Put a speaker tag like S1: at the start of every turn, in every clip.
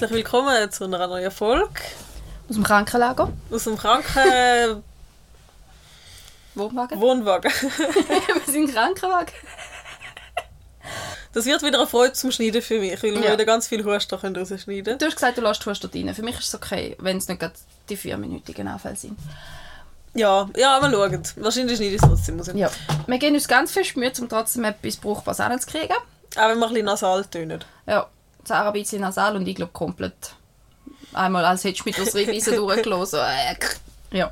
S1: herzlich willkommen zu einer neuen Folge
S2: Aus dem Krankenlager.
S1: aus dem Kranken
S2: Wohnwagen.
S1: Wohnwagen.
S2: wir sind Krankenwagen.
S1: Das wird wieder eine Freude zum Schneiden für mich, weil wir
S2: Ja.
S1: wieder ganz viel Husten können rausschneiden
S2: Du hast gesagt, du lässt Hust dort rein. Für mich ist es okay, wenn es nicht die vierminütigen Anfälle sind.
S1: Ja, ja, mal schauen. Wahrscheinlich schneide ich es trotzdem raus.
S2: Ja. Wir geben uns ganz viel Mühe, um trotzdem etwas Brauchbares anzukriegen.
S1: Auch wenn wir ein bisschen nasal tönen.
S2: Ja, Sarah ein bisschen nasal und ich glaube komplett. Einmal, als hättest du mich durchs Reisen durchgelassen. Äh, Ja.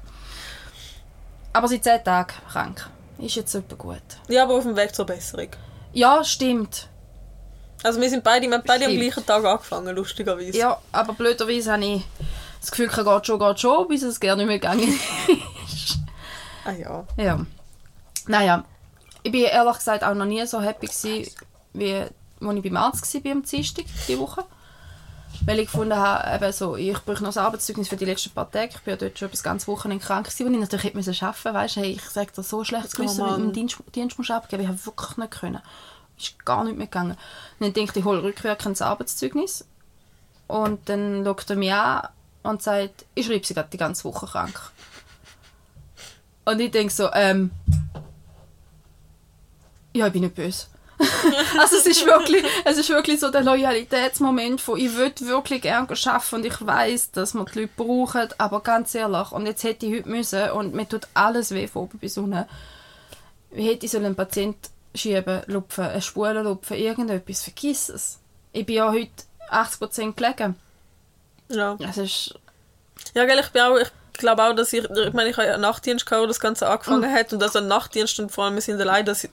S2: Aber seit 10 Tagen krank. Ist jetzt etwa gut.
S1: Ja, aber auf dem Weg zur Besserung.
S2: Ja, stimmt.
S1: Also wir sind beide, wir haben beide am gleichen Tag angefangen, lustigerweise.
S2: Ja, aber blöderweise habe ich das Gefühl, es geht schon, geht schon, bis es gerne nicht mehr gegangen
S1: Ah ja.
S2: Ja. Naja, ich bin ehrlich gesagt auch noch nie so happy gewesen, wie als ich beim Arzt war am Dienstag diese Woche. Weil ich gefunden habe, eben so, ich brauche noch das Arbeitszeugnis für die letzten paar Tage. Ich bin ja dort schon das ganze Wochenende krank gewesen, und ich natürlich hätte müssen arbeiten weißt du, hey, ich sage dir so schlecht gewissen, wenn du im Dienst, Dienst musst abgeben Ich habe wirklich nicht können. Ist gar nicht mehr gegangen. Und dann denke ich, ich hole rückwirkend das Arbeitszeugnis. Und dann schaut er mich an und sagt, ich schreibe sie gerade die ganze Woche krank. Und ich denke so, ähm, ja, ich bin nicht böse. also es ist wirklich, es ist wirklich so der Loyalitätsmoment von ich würde wirklich gerne arbeiten und ich weiß, dass man die Leute brauchen, aber ganz ehrlich, und jetzt hätte ich heute müssen und mir tut alles weh von oben bis unten. Wie hätte ich so einen Patient schieben, lupfen, eine Spule lupfen, irgendetwas, vergiss es. Ich bin ja heute 80% gelegen.
S1: Ja.
S2: Es ist,
S1: Ja, gell, ich bin auch, ich glaube auch, dass ich, ich meine, ich habe ja einen Nachtdienst gehabt, wo das Ganze angefangen hat und also ein Nachtdienst und vor allem wir sind allein, dass ich,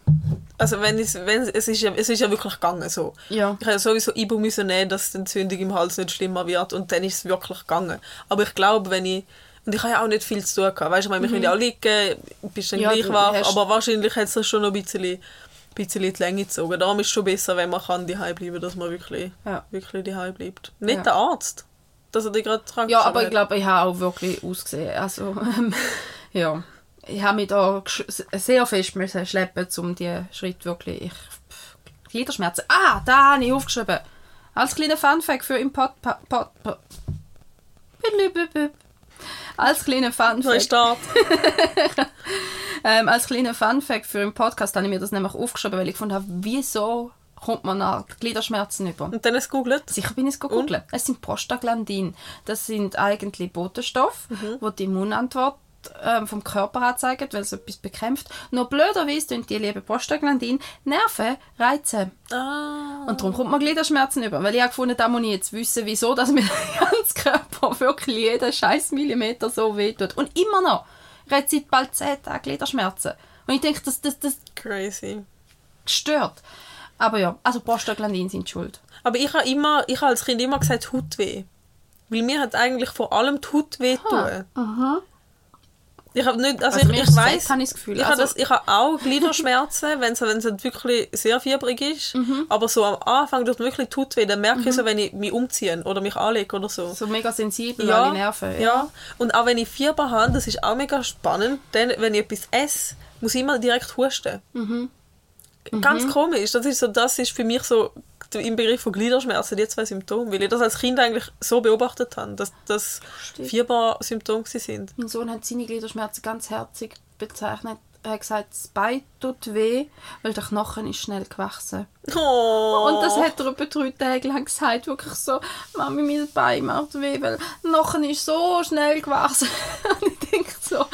S1: also wenn es, wenn es ist ja, es ist ja wirklich gegangen so.
S2: ja.
S1: Ich habe ja sowieso Ibu müssen nehmen, dass die Entzündung im Hals nicht schlimmer wird und dann ist es wirklich gegangen. Aber ich glaube, wenn ich und ich habe ja auch nicht viel zu tun gehabt. Weißt du, ich meine, wir können ja auch liegen, bist dann
S2: Mhm. Ja,
S1: gleich wach, aber wahrscheinlich hat es schon noch ein bisschen, bisschen in die Länge gezogen. Darum ist es schon besser, wenn man kann daheim bleiben, dass man wirklich,
S2: Ja.
S1: wirklich daheim bleibt. Nicht
S2: Ja.
S1: der Arzt, dass er dich gerade krank
S2: Ja, aber
S1: geschrieben
S2: ich glaube, ich habe auch wirklich ausgesehen. Also, ähm, ja. Ich habe mich da sehr fest müssen schleppen, um die Schritt wirklich... Ich, pff, Gliederschmerzen. Ah, da habe ich aufgeschrieben. Als kleiner Funfact für im Pod... Pod, Pod, Pod als kleiner Funfact, ähm, als kleiner Funfact für im Podcast habe ich mir das nämlich aufgeschrieben, weil ich gefunden habe, wieso kommt man nach Gliederschmerzen über?
S1: Und dann hast du gegoogelt.
S2: Sicher bin ich es gegoogelt. Es sind Prostaglandin. Das sind eigentlich Botenstoffe, die die Immunantwort ähm, vom Körper anzeigen, weil es etwas bekämpft. Nur blöderweise tun die lieben Prostaglandin Nerven reizen.
S1: Ah.
S2: Und darum kommt man Gliederschmerzen über. Weil ich habe gefunden, da muss ich jetzt wissen, wieso dass mir der ganze Körper wirklich jeden scheiß Millimeter so wehtut. Und immer noch. Ich habe seit bald 10 Tagen Gliederschmerzen. Und ich denke, das, das, das
S1: Crazy.
S2: stört. Aber ja, also Prostaglandin sind schuld.
S1: Aber ich habe immer, ich habe als Kind immer gesagt, Hautweh. Weil mir hat eigentlich vor allem die Haut weh tun. Ich habe nicht, also,
S2: Also
S1: ich, ich weiß,
S2: habe ich Gefühl.
S1: ich, habe
S2: Also-
S1: das, ich habe auch Gliederschmerzen, wenn es wenn es wirklich sehr fiebrig ist.
S2: Mhm.
S1: Aber so am Anfang tut wirklich Haut weh. Dann merke ich so, wenn ich mich umziehe oder mich anlege oder so.
S2: So mega sensibel
S1: Ja,
S2: an die Nerven.
S1: ja. Und auch wenn ich Fieber habe, das ist auch mega spannend, denn wenn ich etwas esse, muss ich immer direkt husten.
S2: Mhm.
S1: Ganz komisch. Das ist, so, das ist für mich so im Begriff von Gliederschmerzen die zwei Symptome, weil ich das als Kind eigentlich so beobachtet habe, dass das. Fiebersymptome gewesen sind.
S2: Mein Sohn hat seine Gliederschmerzen ganz herzig bezeichnet. Er hat gesagt, das Bein tut weh, weil der Knochen ist schnell gewachsen.
S1: Oh.
S2: Und das hat er etwa drei Tage lang gesagt. Wirklich so, Mami, mein Bein macht weh, weil der Knochen ist so schnell gewachsen. Und ich denke so,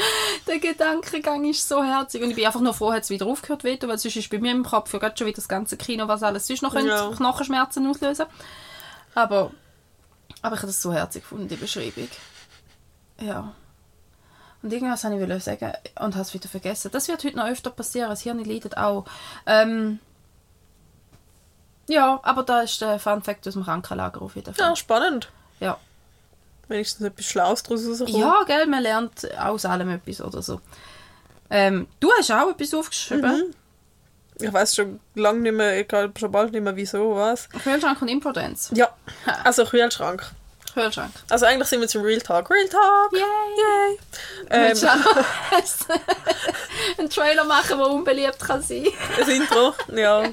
S2: der Gedankengang ist so herzig. Und ich bin einfach nur froh, hat es wieder aufgehört weh, weil sonst ist bei mir im Kopf ja gerade schon wieder das ganze Kino, was alles sonst noch
S1: Ja.
S2: Knochenschmerzen auslösen Aber, aber ich habe das so herzig gefunden, die Beschreibung. Ja. Und irgendwas wollte ich wollte sagen und habe es wieder vergessen. Das wird heute noch öfter passieren. Das Hirn leidet auch. Ähm, ja, aber da ist der Fun Fact aus dem Krankenlager auf jeden Fall.
S1: Ja, spannend.
S2: Ja,
S1: Wenigstens etwas Schlaues daraus rauskommt.
S2: ja gell, man lernt aus allem etwas oder so. Ähm, du hast auch etwas aufgeschrieben.
S1: Ich weiß schon lange nicht mehr, glaube schon bald nicht mehr wieso, was.
S2: Kühlschrank und Impotence.
S1: Ja, also Kühlschrank.
S2: Kühlschrank.
S1: Also eigentlich sind wir im Real Talk. Real Talk!
S2: Yay!
S1: Yay!
S2: Ähm,
S1: Ähm,
S2: einen Trailer machen, der unbeliebt kann sein
S1: das Intro, ja.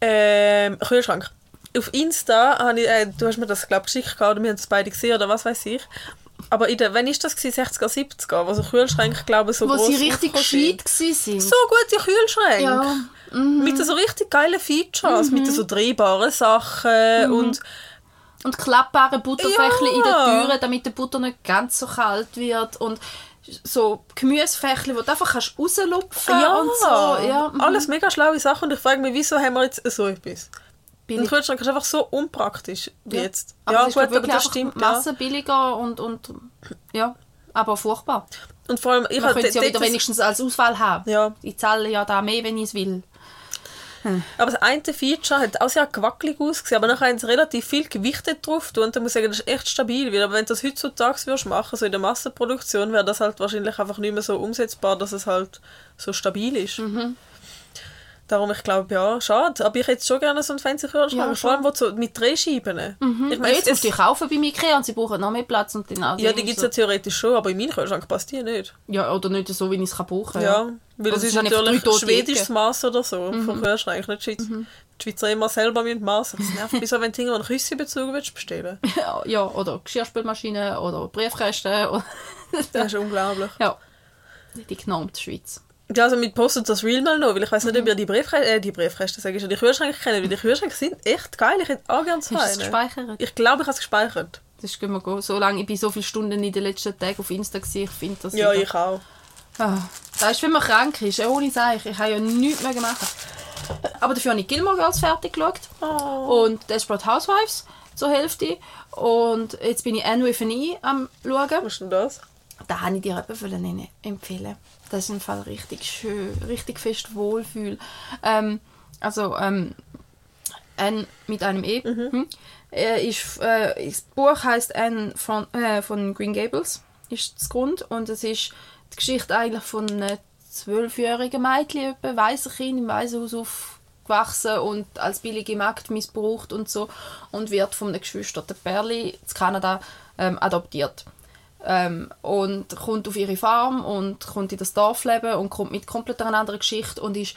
S1: ähm, Kühlschrank. auf Insta, habe ich, äh, du hast mir das, glaube ich, geschickt, oder wir haben es beide gesehen, oder was weiß ich. Aber in der, wenn ist das gewesen, 60er, 70er, wo so Kühlschränke, glaube ich, so
S2: Wo
S1: gross
S2: sie richtig gescheit waren.
S1: So gute Kühlschränke.
S2: Ja. Mhm.
S1: Mit so richtig geilen Features, mit so drehbaren Sachen und
S2: Und klappbare Butterfächle in den
S1: Ja.
S2: Türen, damit der Butter nicht ganz so kalt wird. Und so Gemüsefächle, wo du einfach kannst rauslupfen
S1: ja,
S2: und so. Ja, mhm.
S1: alles mega schlaue Sachen und ich frage mich, wieso haben wir jetzt so etwas? Ein
S2: Billig.
S1: Kühlschrank ist einfach so unpraktisch wie
S2: Ja.
S1: jetzt.
S2: Aber
S1: ja,
S2: es ist
S1: gut,
S2: glaub,
S1: aber
S2: wirklich
S1: das stimmt. Ja.
S2: Masse billiger und, und ja, aber furchtbar.
S1: Und vor allem, ich
S2: Man könnte es ja wieder wenigstens als Auswahl haben.
S1: Ja.
S2: Ich zahle ja da mehr, wenn ich es will.
S1: Aber das eine Feature hat auch sehr gewackelig ausgesehen, aber nachher haben sie relativ viel gewichtet drauf tun und dann muss ich sagen, das ist echt stabil. Weil, aber wenn du das heutzutage würdest machen, so in der Massenproduktion, wäre das halt wahrscheinlich einfach nicht mehr so umsetzbar, dass es halt so stabil ist.
S2: Mhm.
S1: Darum, ich glaube, ja, schade. Aber ich hätte schon gerne so einen fancy Kühlschrank.
S2: Ja,
S1: vor allem wo so mit Drehscheiben.
S2: Mhm.
S1: Ich meine,
S2: jetzt musst du die kaufen bei Ikea und sie brauchen noch mehr Platz. Und dann auch
S1: ja,
S2: die
S1: gibt es ja theoretisch schon, aber in meinen Kühlschrank passt die nicht.
S2: Ja, oder nicht so, wie ich es kann brauchen
S1: Ja, weil das
S2: es
S1: ist natürlich schwedisches. Maß oder so von Kühlschrank, nicht Schweiz. Die Schweizer immer selber mit Maß. Das nervt mich so, wenn du irgendwo einen Küssebezug willst bestellen
S2: Ja, ja, oder Geschirrspülmaschine oder Briefkästen. Oder
S1: Das ist unglaublich.
S2: ja, die genormte Schweiz.
S1: Ja, also mit postet das Real mal noch, weil ich weiß nicht, ob ihr die Briefkästen, äh, die Briefkästen, sage ich schon, die Kühlschränke kennen, weil die Kühlschränke sind echt geil. Ich hätte auch gerne so
S2: Hast du es
S1: einen.
S2: gespeichert?
S1: Ich glaube, ich habe es gespeichert.
S2: Das können wir gehen. So lange, ich bin so viele Stunden in den letzten Tagen auf Insta gewesen, ich finde das
S1: Ja,
S2: wieder-
S1: ich auch.
S2: Ah, das ist, wenn man krank ist, ja, ohne Seich. Ich habe ja nichts mehr gemacht. Aber dafür habe ich Gilmore Girls fertig geschaut.
S1: Oh.
S2: Und Desperate Housewives zur Hälfte. Und jetzt bin ich Anne with an E am schauen.
S1: Was ist denn das?
S2: Da habe ich dir eben empfehlen. Das ist im Fall richtig schön, richtig fest Wohlfühl. Ähm, also ähm, Anne mit einem E. Hm. Äh, ist, äh, das Buch heißt Anne von, äh, von Green Gables ist das Grund und es ist die Geschichte eigentlich von einem zwölfjährigen Mädchen, etwa, weiße Kind im Waisenhaus aufgewachsen und als billige Magd missbraucht und so und wird von einem geschwisterten Perli in Kanada ähm, adoptiert ähm, und kommt auf ihre Farm und kommt in das Dorfleben und kommt mit komplett einer anderen Geschichte und ist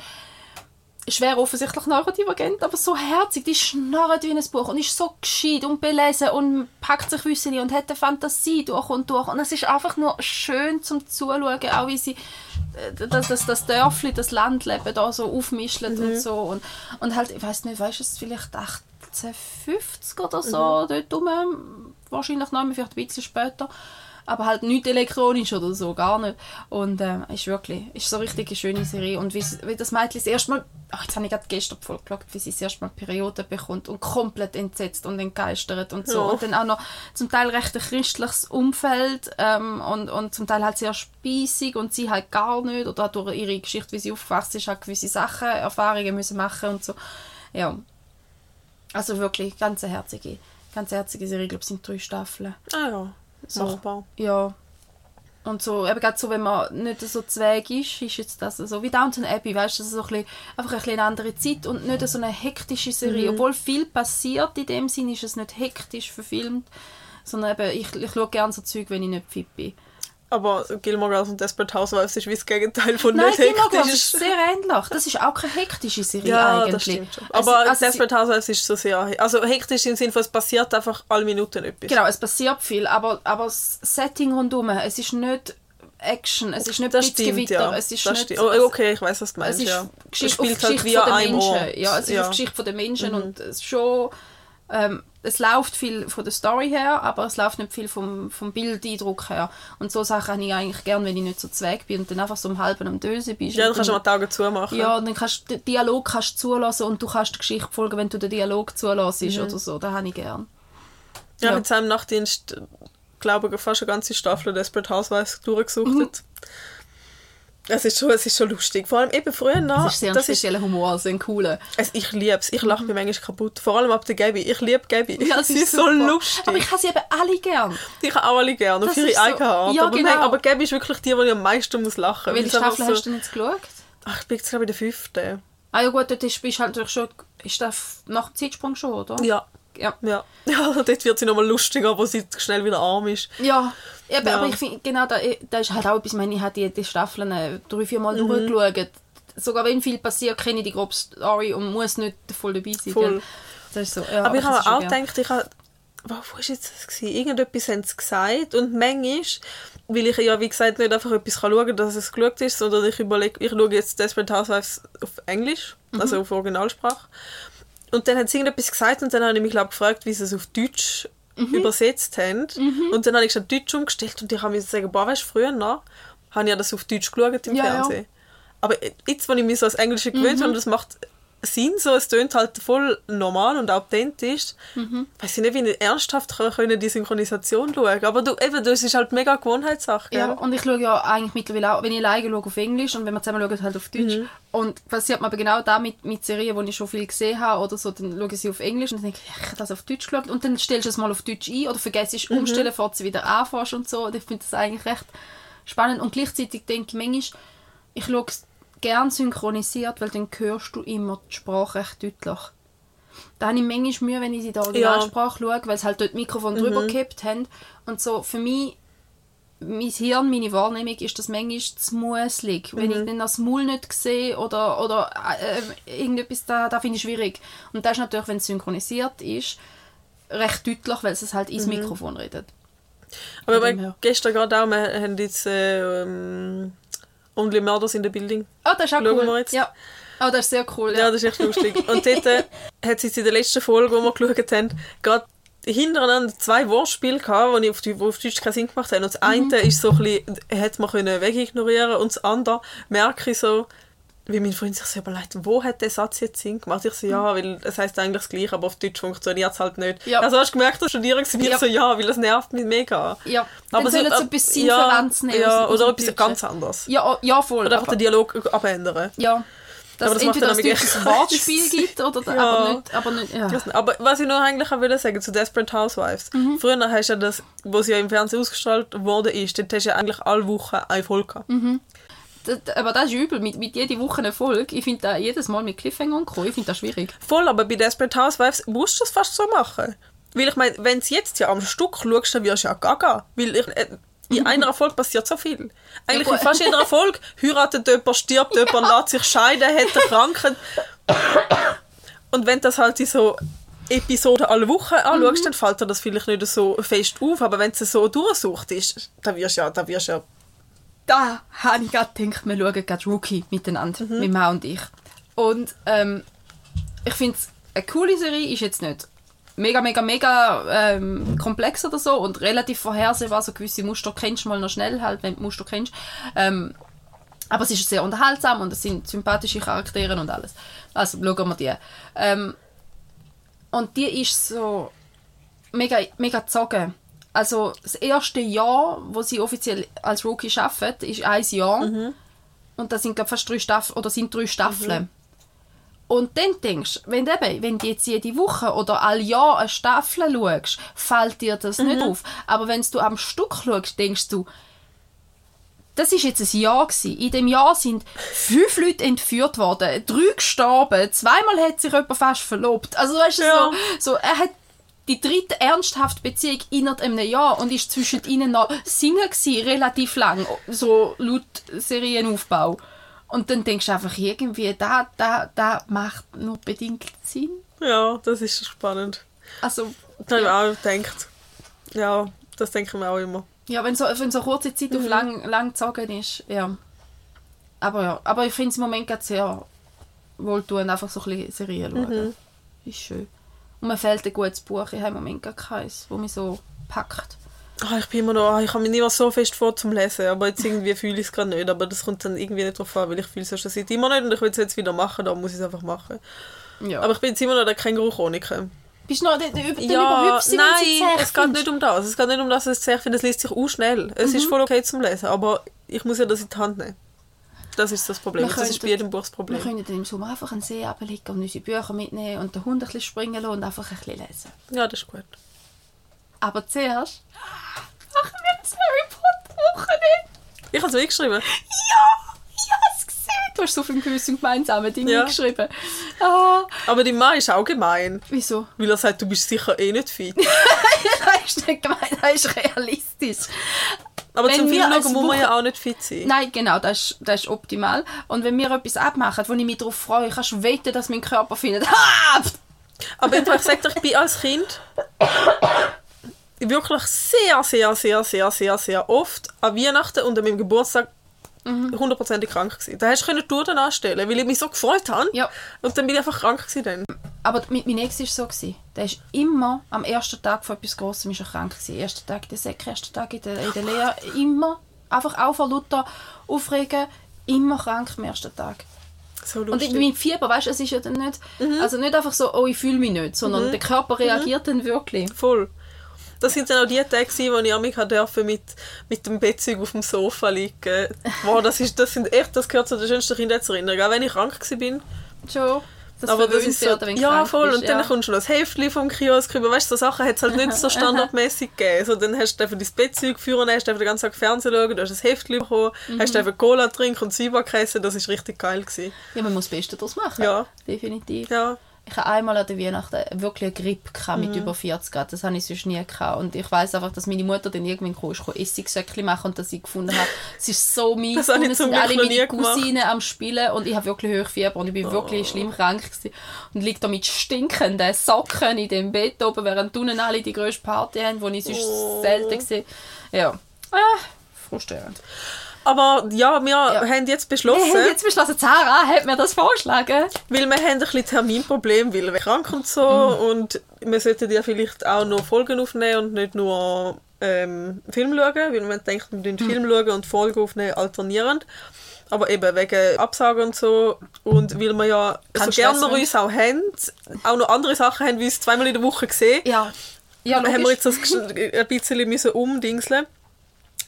S2: schwer offensichtlich neurodivergent, aber so herzig, die schnarrt wie ein Buch und ist so gescheit und belesen und packt sich Wissen und hat eine Fantasie durch und durch. Und es ist einfach nur schön zum Zuschauen, auch wie sie äh, das, das, das Dörfli, das Landleben da so aufmischelt und so. Und, und halt, ich weiß nicht, weißt du, vielleicht 1850 oder so, dort rum, wahrscheinlich noch, vielleicht ein bisschen später aber halt nicht elektronisch oder so, gar nicht. Und äh, ist wirklich, ist so richtig eine schöne Serie. Und wie, wie das Mädchen das erste Mal, ach, jetzt habe ich gerade gestern voll geschaut, wie sie das erste Mal Periode bekommt und komplett entsetzt und entgeistert und so.
S1: Ja.
S2: Und dann auch noch zum Teil recht ein christliches Umfeld ähm, und, und zum Teil halt sehr speisig und sie halt gar nicht. Oder auch durch ihre Geschichte, wie sie aufgewachsen ist, hat gewisse Sachen, Erfahrungen müssen machen und so. Ja. Also wirklich, ganz herzige, ganz herzige Serie. Ich glaube, es sind drei Staffeln.
S1: Ah ja, machbar.
S2: Ja. Und so, eben gerade so, wenn man nicht so zweig ist, ist jetzt das so wie Downton Abbey, weißt du, das ist so ein bisschen, einfach ein bisschen eine andere Zeit und nicht so eine hektische Serie. Obwohl viel passiert in dem Sinn, ist es nicht hektisch verfilmt, sondern eben, ich, ich schaue gerne so Zeug, wenn ich nicht fit bin.
S1: Aber Gilmore Girls und Desperate Housewives ist wie das Gegenteil von
S2: Nein,
S1: nicht
S2: Gilmore Girls
S1: hektisch.
S2: ist sehr ähnlich. Das ist auch keine hektische Serie
S1: Ja,
S2: eigentlich.
S1: das stimmt schon.
S2: Also-
S1: Aber
S2: also sie-
S1: Desperate Housewives ist so sehr... Also hektisch im Sinne von, es passiert einfach alle Minuten etwas.
S2: Genau, es passiert viel, aber, aber das Setting rundherum, es ist nicht Action, es ist nicht
S1: Das stimmt,
S2: Blitzgewitter,
S1: ja.
S2: es ist
S1: das
S2: nicht...
S1: stimmt. Oh,
S2: es-
S1: okay, ich weiß was du
S2: Es
S1: meinst,
S2: ist
S1: ja.
S2: Geschichte,
S1: Es spielt halt
S2: Geschichte
S1: wie
S2: von
S1: an
S2: den Menschen.
S1: Ort.
S2: Ja, es ist
S1: ja. Mhm.
S2: Geschichte von den Menschen und es schon... Ähm, es läuft viel von der Story her, aber es läuft nicht viel vom, vom Bildeindruck her. Und so Sachen habe ich eigentlich gern, wenn ich nicht so zweig bin und dann einfach so um halben am Dösen bist.
S1: Ja, dann kannst du mal die Augen zumachen.
S2: ja, und dann kannst du den Dialog kannst zulassen und du kannst die Geschichte folgen, wenn du den Dialog zulässt
S1: Mhm.
S2: oder so. Das habe ich gern.
S1: Ja,
S2: Ja.
S1: mit seinem Nachtdienst, glaube ich, fast eine ganze Staffel Desperate Housewives durchgesuchtet. Es ist, schon, es ist schon lustig. Vor allem eben früher noch.
S2: Das ist sehr ein spezieller Humor, also ein cooler.
S1: es, ich liebe es. Ich lache mich manchmal kaputt. Vor allem ab der Gabi. Ich liebe Gabi.
S2: Ja,
S1: Sie ist so lustig.
S2: Aber ich habe sie eben alle gern.
S1: Die kann auch alle gerne, auf ihre
S2: so-
S1: eigene Art.
S2: Ja,
S1: aber,
S2: genau.
S1: nein, aber Gabi ist wirklich die, die ich am meisten muss lachen muss.
S2: Welche Staffel hast du denn jetzt geschaut?
S1: Ach, ich bin jetzt glaube ich in der fünften.
S2: Ah ja gut, dort ist, bist halt natürlich schon... Ist das nach dem Zeitsprung schon, oder?
S1: Ja.
S2: Ja.
S1: Ja. ja, dort wird sie nochmal lustiger, wo sie schnell wieder arm ist.
S2: Ja, eben,
S1: Ja.
S2: aber ich finde, genau, da, da ist halt auch etwas, ich meine, ich habe die, die Staffeln äh, drei, vier
S1: Mhm.
S2: Mal durchgeschaut. Sogar wenn viel passiert, kenne ich die grobe Story und muss nicht voll dabei sein.
S1: Voll.
S2: Das ist so. Ja,
S1: aber ich
S2: das
S1: habe auch
S2: gern.
S1: gedacht, ich habe, wo jetzt das gewesen? Irgendetwas haben sie gesagt und manchmal, weil ich ja, wie gesagt, nicht einfach etwas kann schauen kann, dass es geschaut ist, sondern ich überlege, ich schaue jetzt Desperate Housewives auf Englisch, also auf Originalsprache. Und dann hat sie irgendetwas gesagt und dann habe ich mich, glaube gefragt, wie sie es auf Deutsch übersetzt haben. Und dann habe ich schon Deutsch umgestellt und ich habe mir sagen, boah, weißt du, früher noch, habe ich ja das auf Deutsch geschaut im
S2: Ja, ja.
S1: Fernsehen. Aber jetzt, wenn ich mich so als Englische gewöhnt habe, und das macht Sinn so, es tönt halt voll normal und authentisch.
S2: Mhm.
S1: Weiß ich nicht, wie ich ernsthaft können die Synchronisation schauen Aber du, eben, das ist halt mega Gewohnheitssache.
S2: Ja,
S1: gell?
S2: und ich schaue ja eigentlich mittlerweile auch, wenn ich alleine schaue, auf Englisch und wenn wir zusammen schauen, halt auf Deutsch.
S1: Mhm.
S2: Und passiert mir aber genau da mit, mit Serien, die ich schon viel gesehen habe oder so, dann schaue ich sie auf Englisch und dann denke ich, ja, ich habe das auf Deutsch geschaut und dann stellst du es mal auf Deutsch ein oder vergisst es
S1: Mhm.
S2: umstellen, bevor du wieder anfährst und so. Und ich finde das eigentlich recht spannend und gleichzeitig denke ich manchmal, ich schaue es gern synchronisiert, weil dann hörst du immer die Sprache recht deutlich. Da habe ich manchmal Mühe, wenn ich sie in der Originalsprache schaue, weil sie halt dort das Mikrofon drüber gekippt haben. Und so für mich, mein Hirn, meine Wahrnehmung ist das manchmal zu muselig. Wenn ich dann das Maul nicht sehe oder, oder äh, irgendetwas, da, da finde ich schwierig. Und das ist natürlich, wenn es synchronisiert ist, recht deutlich, weil es halt ins Mikrofon redet.
S1: Aber wir gestern gerade auch, wir haben jetzt äh, ähm, Only Murders in the Building.
S2: Ah, das ist auch
S1: Schauen
S2: cool.
S1: wir jetzt.
S2: Ja. Oh, das ist sehr cool.
S1: Ja,
S2: Ja.
S1: das ist echt lustig. Und dort äh, hat es jetzt in der letzten Folge, wo wir geschaut haben, gerade hintereinander zwei Wortspiele gehabt, die auf, die, auf Deutsch keinen Sinn gemacht haben. Und das eine ist so ein bisschen, hätte man können wegignorieren und das andere merke ich so, wie mein Freund sich so überlegt, wo hat der Satz jetzt Sinn gemacht? Ich so, ja, weil es heisst eigentlich das Gleiche, aber auf Deutsch funktioniert es halt nicht.
S2: Ja.
S1: Also hast du gemerkt, dass Studierung wir
S2: Ja.
S1: so, ja, weil das nervt mich mega.
S2: ja.
S1: Aber
S2: dann sollen sie
S1: so-
S2: etwas
S1: ja,
S2: Sinnverwandtes nehmen.
S1: Ja,
S2: aus- aus
S1: oder etwas ganz anderes.
S2: Ja, oh, ja, voll.
S1: Oder einfach den Dialog abändern.
S2: Ja. Dass
S1: Aber das macht
S2: entweder
S1: dann
S2: ein Wortspiel gibt, oder
S1: Ja.
S2: aber nicht. Aber nicht ja.
S1: Aber was ich noch eigentlich auch will sagen zu Desperate Housewives.
S2: Mhm.
S1: Früher hast du ja das, wo sie ja im Fernsehen ausgestrahlt worden ist, dort hast du ja eigentlich alle Wochen eine Folge gehabt.
S2: Mhm. Das, aber das ist übel, mit, mit jeder Woche eine Folge. Ich finde da jedes Mal mit Cliffhanger kommen, ich finde das schwierig.
S1: Voll, aber bei Desperate Housewives musst du es fast so machen. Weil ich meine, wenn du jetzt ja am Stück schaust, dann wirst du ja gaga. Weil ich, äh, in einer Folge passiert so viel. Eigentlich in fast jeder Folge heiratet jemand, stirbt jemand, lässt sich scheiden, hat eine Krankheit. Und wenn das halt in so Episoden alle Wochen anschaust, dann fällt dir das vielleicht nicht so fest auf. Aber wenn es so durchsucht ist, dann wirst du ja, dann wirst du ja
S2: Da habe ich gerade gedacht, wir schauen gerade Rookie miteinander,
S1: Mhm.
S2: mit Mau und ich. Und ähm, ich finde es eine coole Serie, ist jetzt nicht mega, mega, mega ähm, komplex oder so und relativ vorhersehbar, so gewisse Muster kennst du mal noch schnell, halt, wenn du Muster kennst. Ähm, aber es ist sehr unterhaltsam und es sind sympathische Charaktere und alles. Also schauen wir die. Ähm, und die ist so mega, mega gezogen. Also das erste Jahr, wo sie offiziell als Rookie arbeitet, ist ein Jahr. Und das sind glaube fast drei Staffeln oder sind drei Staffeln. Und dann denkst du, wenn eben, wenn du jetzt jede Woche oder all Jahr eine Staffel schaust, fällt dir das nicht auf. Aber wenn du am Stück schaust, denkst du, das ist jetzt ein Jahr gewesen. In dem Jahr sind fünf Leute entführt worden, drei gestorben, zweimal hat sich jemand fast verlobt. Also weißt du,
S1: Ja.
S2: so, so, er hat die dritte ernsthafte Beziehung innerhalb einem Jahr und ist zwischen ihnen noch Single gewesen, relativ lang, so laut Serienaufbau. Und dann denkst du einfach irgendwie, da, da, da macht nur bedingt Sinn.
S1: Ja, das ist spannend.
S2: Also,
S1: Das habe ich auch gedacht. Ja, das denke ich mir auch immer.
S2: Ja, wenn so, wenn so kurze Zeit auf lang, lang gezogen ist, ja. Aber ja, aber ich finde es im Moment gerade sehr wohltuend, einfach so ein bisschen Serien schauen. Ist schön. Und mir fehlt ein gutes Buch, ich habe im Moment gar keins, das mich so packt.
S1: Ah, ich bin immer noch, ah, ich habe mich nicht mehr so fest vor zum Lesen, aber jetzt irgendwie fühle ich es gerade nicht, aber das kommt dann irgendwie nicht drauf an, weil ich fühle es schon seit immer nicht und ich will es jetzt wieder machen, da muss ich es einfach machen.
S2: Ja.
S1: Aber ich bin jetzt immer noch der Känguru-Chroniker.
S2: Bist du noch der, der
S1: Ja, nein, es geht nicht um das. Es geht nicht um das, dass ich es finde, es liest sich auch schnell. Es ist voll okay zum Lesen, aber ich muss ja das in die Hand nehmen. Das ist das Problem.
S2: Wir
S1: Das ist bei jedem Buch das
S2: Wir
S1: Problem.
S2: können dann im Sommer einfach einen See ablegen und unsere Bücher mitnehmen und den Hund ein bisschen springen lassen und einfach ein bisschen lesen.
S1: Ja, das ist gut.
S2: Aber zuerst machen wir das Harry Potter Wochenende.
S1: Ich habe es geschrieben.
S2: Ja, ich habe es gesehen. Du hast so viele gewisse gemeinsame Dinge
S1: Ja.
S2: geschrieben. Ah,
S1: Aber die Mann ist auch gemein.
S2: wieso?
S1: Weil er sagt, du bist sicher eh nicht fit.
S2: das ist nicht gemeint, das ist realistisch.
S1: Aber
S2: Wenn
S1: zum Film schauen muss man ja auch nicht fit sein.
S2: Nein, genau, das ist, das ist optimal. Und wenn wir etwas abmachen, wo ich mich darauf freue, kannst du wetten, dass mein Körper findet, ha!
S1: Aber ich sag dir, ich bin als Kind wirklich sehr, sehr, sehr, sehr, sehr, sehr oft an Weihnachten und an meinem Geburtstag hundertprozentig krank gewesen. Da hast du können Touren anstellen, weil ich mich so gefreut habe.
S2: Ja.
S1: Und dann bin ich einfach krank gewesen dann.
S2: Aber mit meinem Ex war es so. Gewesen. Der ist immer am ersten Tag von etwas Grossem ist er krank gewesen. Erster Tag in der Säcke, erster Tag in der, in der Lehre. Immer. Einfach auch von Luther aufregen. Immer krank am ersten Tag.
S1: So
S2: Und mit Fieber, weißt du, es ist ja dann nicht, also nicht einfach so, oh, ich fühle mich nicht, sondern der Körper reagiert dann wirklich.
S1: Voll. Das sind dann auch die Tage, wo ich mich durfte mit, mit dem Bettzeug auf dem Sofa liegen. Wow, das, ist, das, sind echt, das gehört zu den schönsten Kindheitserinnerungen. Auch wenn ich krank war.
S2: Schon. Das
S1: aber das ist so,
S2: werden, wenn du
S1: ja voll
S2: bist,
S1: und dann
S2: ja.
S1: kommst du noch das Heftchen vom Kiosk rüber, weißt du, so Sachen hat es halt nicht so standardmäßig gegeben. So, dann hast du einfach dein Bettzeug geführt, hast du einfach den ganzen Tag Fernsehen schauen, du hast das Heftchen bekommen,
S2: Mhm.
S1: hast du einfach Cola trinken und Zwieback essen, das ist richtig geil gewesen.
S2: Ja, man muss das Beste daraus machen.
S1: Ja.
S2: Definitiv.
S1: Ja,
S2: Ich habe einmal an der Weihnachten wirklich eine Grippe gehabt
S1: Mhm.
S2: mit über 40 Grad. Das habe ich sonst nie gehabt. Und ich weiß einfach, dass meine Mutter dann irgendwann kam, ist, gekommen, Essigsäckchen machen und dass ich gefunden habe, es ist so mies.
S1: Das
S2: und es sind alle meine
S1: gemacht. Oh.
S2: Cousinen am Spielen und ich habe wirklich Hochfieber und ich bin wirklich schlimm krank gewesen. Und liege da mit stinkenden Socken in dem Bett oben, während unten alle die grösste Party haben, die ich sonst
S1: Oh.
S2: selten gesehen Ja. Ah, frustrierend.
S1: Aber ja, wir haben jetzt beschlossen,
S2: Wir haben jetzt beschlossen, Sarah hat mir das vorgeschlagen.
S1: weil wir haben ein bisschen Terminproblem, weil wir krank und so
S2: Mhm.
S1: und wir sollten ja vielleicht auch noch Folgen aufnehmen und nicht nur ähm, Film schauen, weil wir denken, wir
S2: Mhm.
S1: den Film schauen und Folgen aufnehmen alternierend. Aber eben wegen Absagen und so und weil wir ja
S2: Kein
S1: so gerne uns auch haben, auch noch andere Sachen haben, wie uns zweimal in der Woche gesehen,
S2: Ja. Ja,
S1: haben wir
S2: logisch.
S1: jetzt das ein bisschen müssen umdingseln.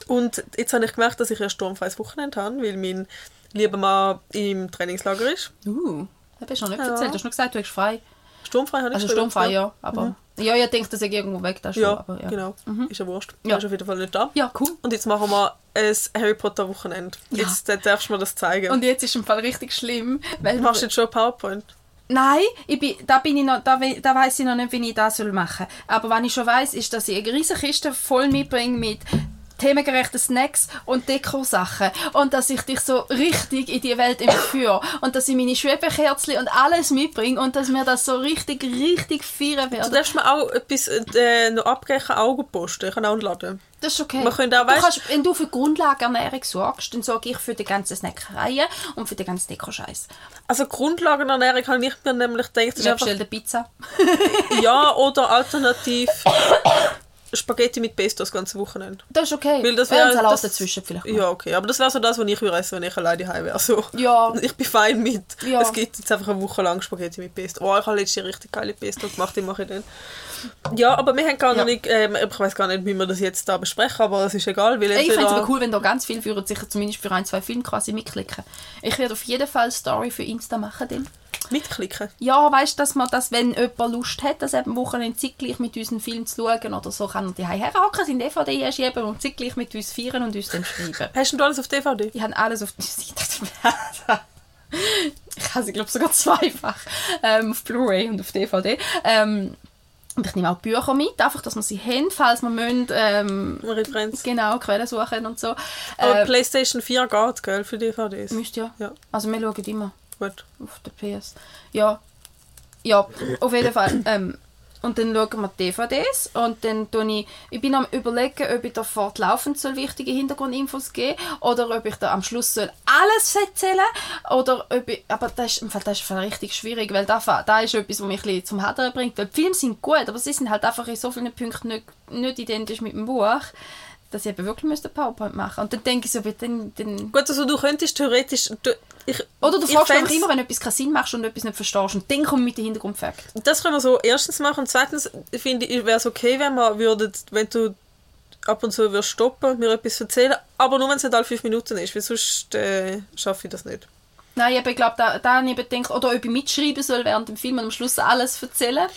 S1: Und jetzt habe ich gemerkt, dass ich ein sturmfreies Wochenende habe, weil mein lieber Mann im Trainingslager ist.
S2: Uh, das hast du noch nicht
S1: Ja.
S2: erzählt. Du hast nur gesagt, du hast frei.
S1: Sturmfrei habe ich
S2: Also sturmfrei, ja. Aber, Ja, ich denke, dass ich irgendwo weg da schon.
S1: Ja,
S2: aber, ja.
S1: genau. Ist ja wurscht.
S2: Ja.
S1: Ist auf jeden Fall nicht da.
S2: Ja, cool.
S1: Und jetzt machen wir ein Harry Potter Wochenende.
S2: Ja.
S1: Jetzt äh, darfst du mir das zeigen.
S2: Und jetzt ist im Fall richtig schlimm, weil
S1: du machst jetzt schon PowerPoint.
S2: Nein, ich bin, da bin ich noch, da, we- da weiß ich noch nicht, wie ich das soll machen. Aber was ich schon weiß, ist, dass ich eine riesige Kiste voll mitbringe mit themengerechten Snacks und Dekosachen und dass ich dich so richtig in die Welt entführe und dass ich meine Schwebekerzchen und alles mitbringe und dass wir das so richtig, richtig feiern
S1: Du
S2: werden.
S1: darfst mir auch etwas äh, noch abgeben, Augen posten. Ich kann auch laden.
S2: Das ist okay.
S1: Auch,
S2: du kannst, wenn du für Grundlagenernährung sorgst, dann sorge ich für die ganzen Snackereien und für den ganzen Deko-Scheiß.
S1: Also Grundlagenernährung habe ich mir nämlich gedacht,
S2: Ich bestelle Pizza.
S1: ja, oder alternativ Spaghetti mit Pesto das ganze Wochenende.
S2: Das ist okay.
S1: Weil das
S2: Ja, ein
S1: wär-
S2: Salat
S1: das-
S2: dazwischen vielleicht. noch.
S1: Ja, okay. Aber das wäre so das, was ich würde essen, wenn ich alleine heim wäre. So.
S2: Ja.
S1: Ich bin fein mit.
S2: Ja.
S1: Es gibt jetzt einfach eine Woche lang Spaghetti mit Pesto. Oh, ich habe letztes Jahr richtig geile Pesto gemacht, die mache ich dann. Ja, aber wir haben gar
S2: Ja.
S1: nicht, ähm, ich weiß gar nicht, wie wir das jetzt da besprechen, aber es ist egal, weil
S2: Ich fände es aber cool, wenn da ganz viel würden sich zumindest für ein, zwei Filme quasi mitklicken. Ich werde auf jeden Fall Story für Insta machen. Dann.
S1: Mitklicken.
S2: Ja, weißt du, dass man das, wenn jemand Lust hat, das eben Wochenende zeitgleich mit uns einen Film zu schauen oder so, kann er die herhaken, sein DVD einschieben und zeitgleich mit uns feiern und uns dann schreiben.
S1: Hast du alles auf DVD?
S2: Ich habe alles auf Ich habe sie, glaube sogar zweifach ähm, auf Blu-ray und auf DVD. Ähm, und ich nehme auch Bücher mit, einfach, dass wir sie haben, falls wir müssen, ähm,
S1: Referenz.
S2: genau, Quellen suchen und so.
S1: Aber
S2: Äh,
S1: PlayStation 4 geht, gell, für DVDs.
S2: müsst ja.
S1: Ja,
S2: Also wir schauen immer
S1: gut.
S2: auf der PS. Ja, ja, auf jeden Fall. Ähm, und dann schauen wir die DVDs und dann tue ich, ich bin am überlegen, ob ich da fortlaufend soll wichtige Hintergrundinfos geben oder ob ich da am Schluss soll alles erzählen oder ob ich, aber das ist, im Fall, das ist richtig schwierig, weil da, da ist etwas, was mich ein bisschen zum Hadern bringt, weil die Filme sind gut, aber sie sind halt einfach in so vielen Punkten nicht, nicht identisch mit dem Buch, dass ich eben wirklich müsste PowerPoint machen und dann denke ich so, aber dann, dann
S1: Gut, also du könntest theoretisch... Du, ich,
S2: oder du fragst
S1: fänd's-
S2: immer, wenn etwas keinen Sinn machst und etwas nicht verstehst und dann kommt mit dem Hintergrundfakt.
S1: Das können wir so erstens machen. Und zweitens finde ich, wäre es okay, wenn wir würden, wenn du ab und zu würdest stoppen und mir etwas erzählen, aber nur wenn es nicht alle fünf Minuten ist, weil sonst äh, schaffe ich das nicht.
S2: Nein, ich glaube, da, da habe ich gedacht, oder ob ich mitschreiben soll während dem Film und am Schluss alles erzählen.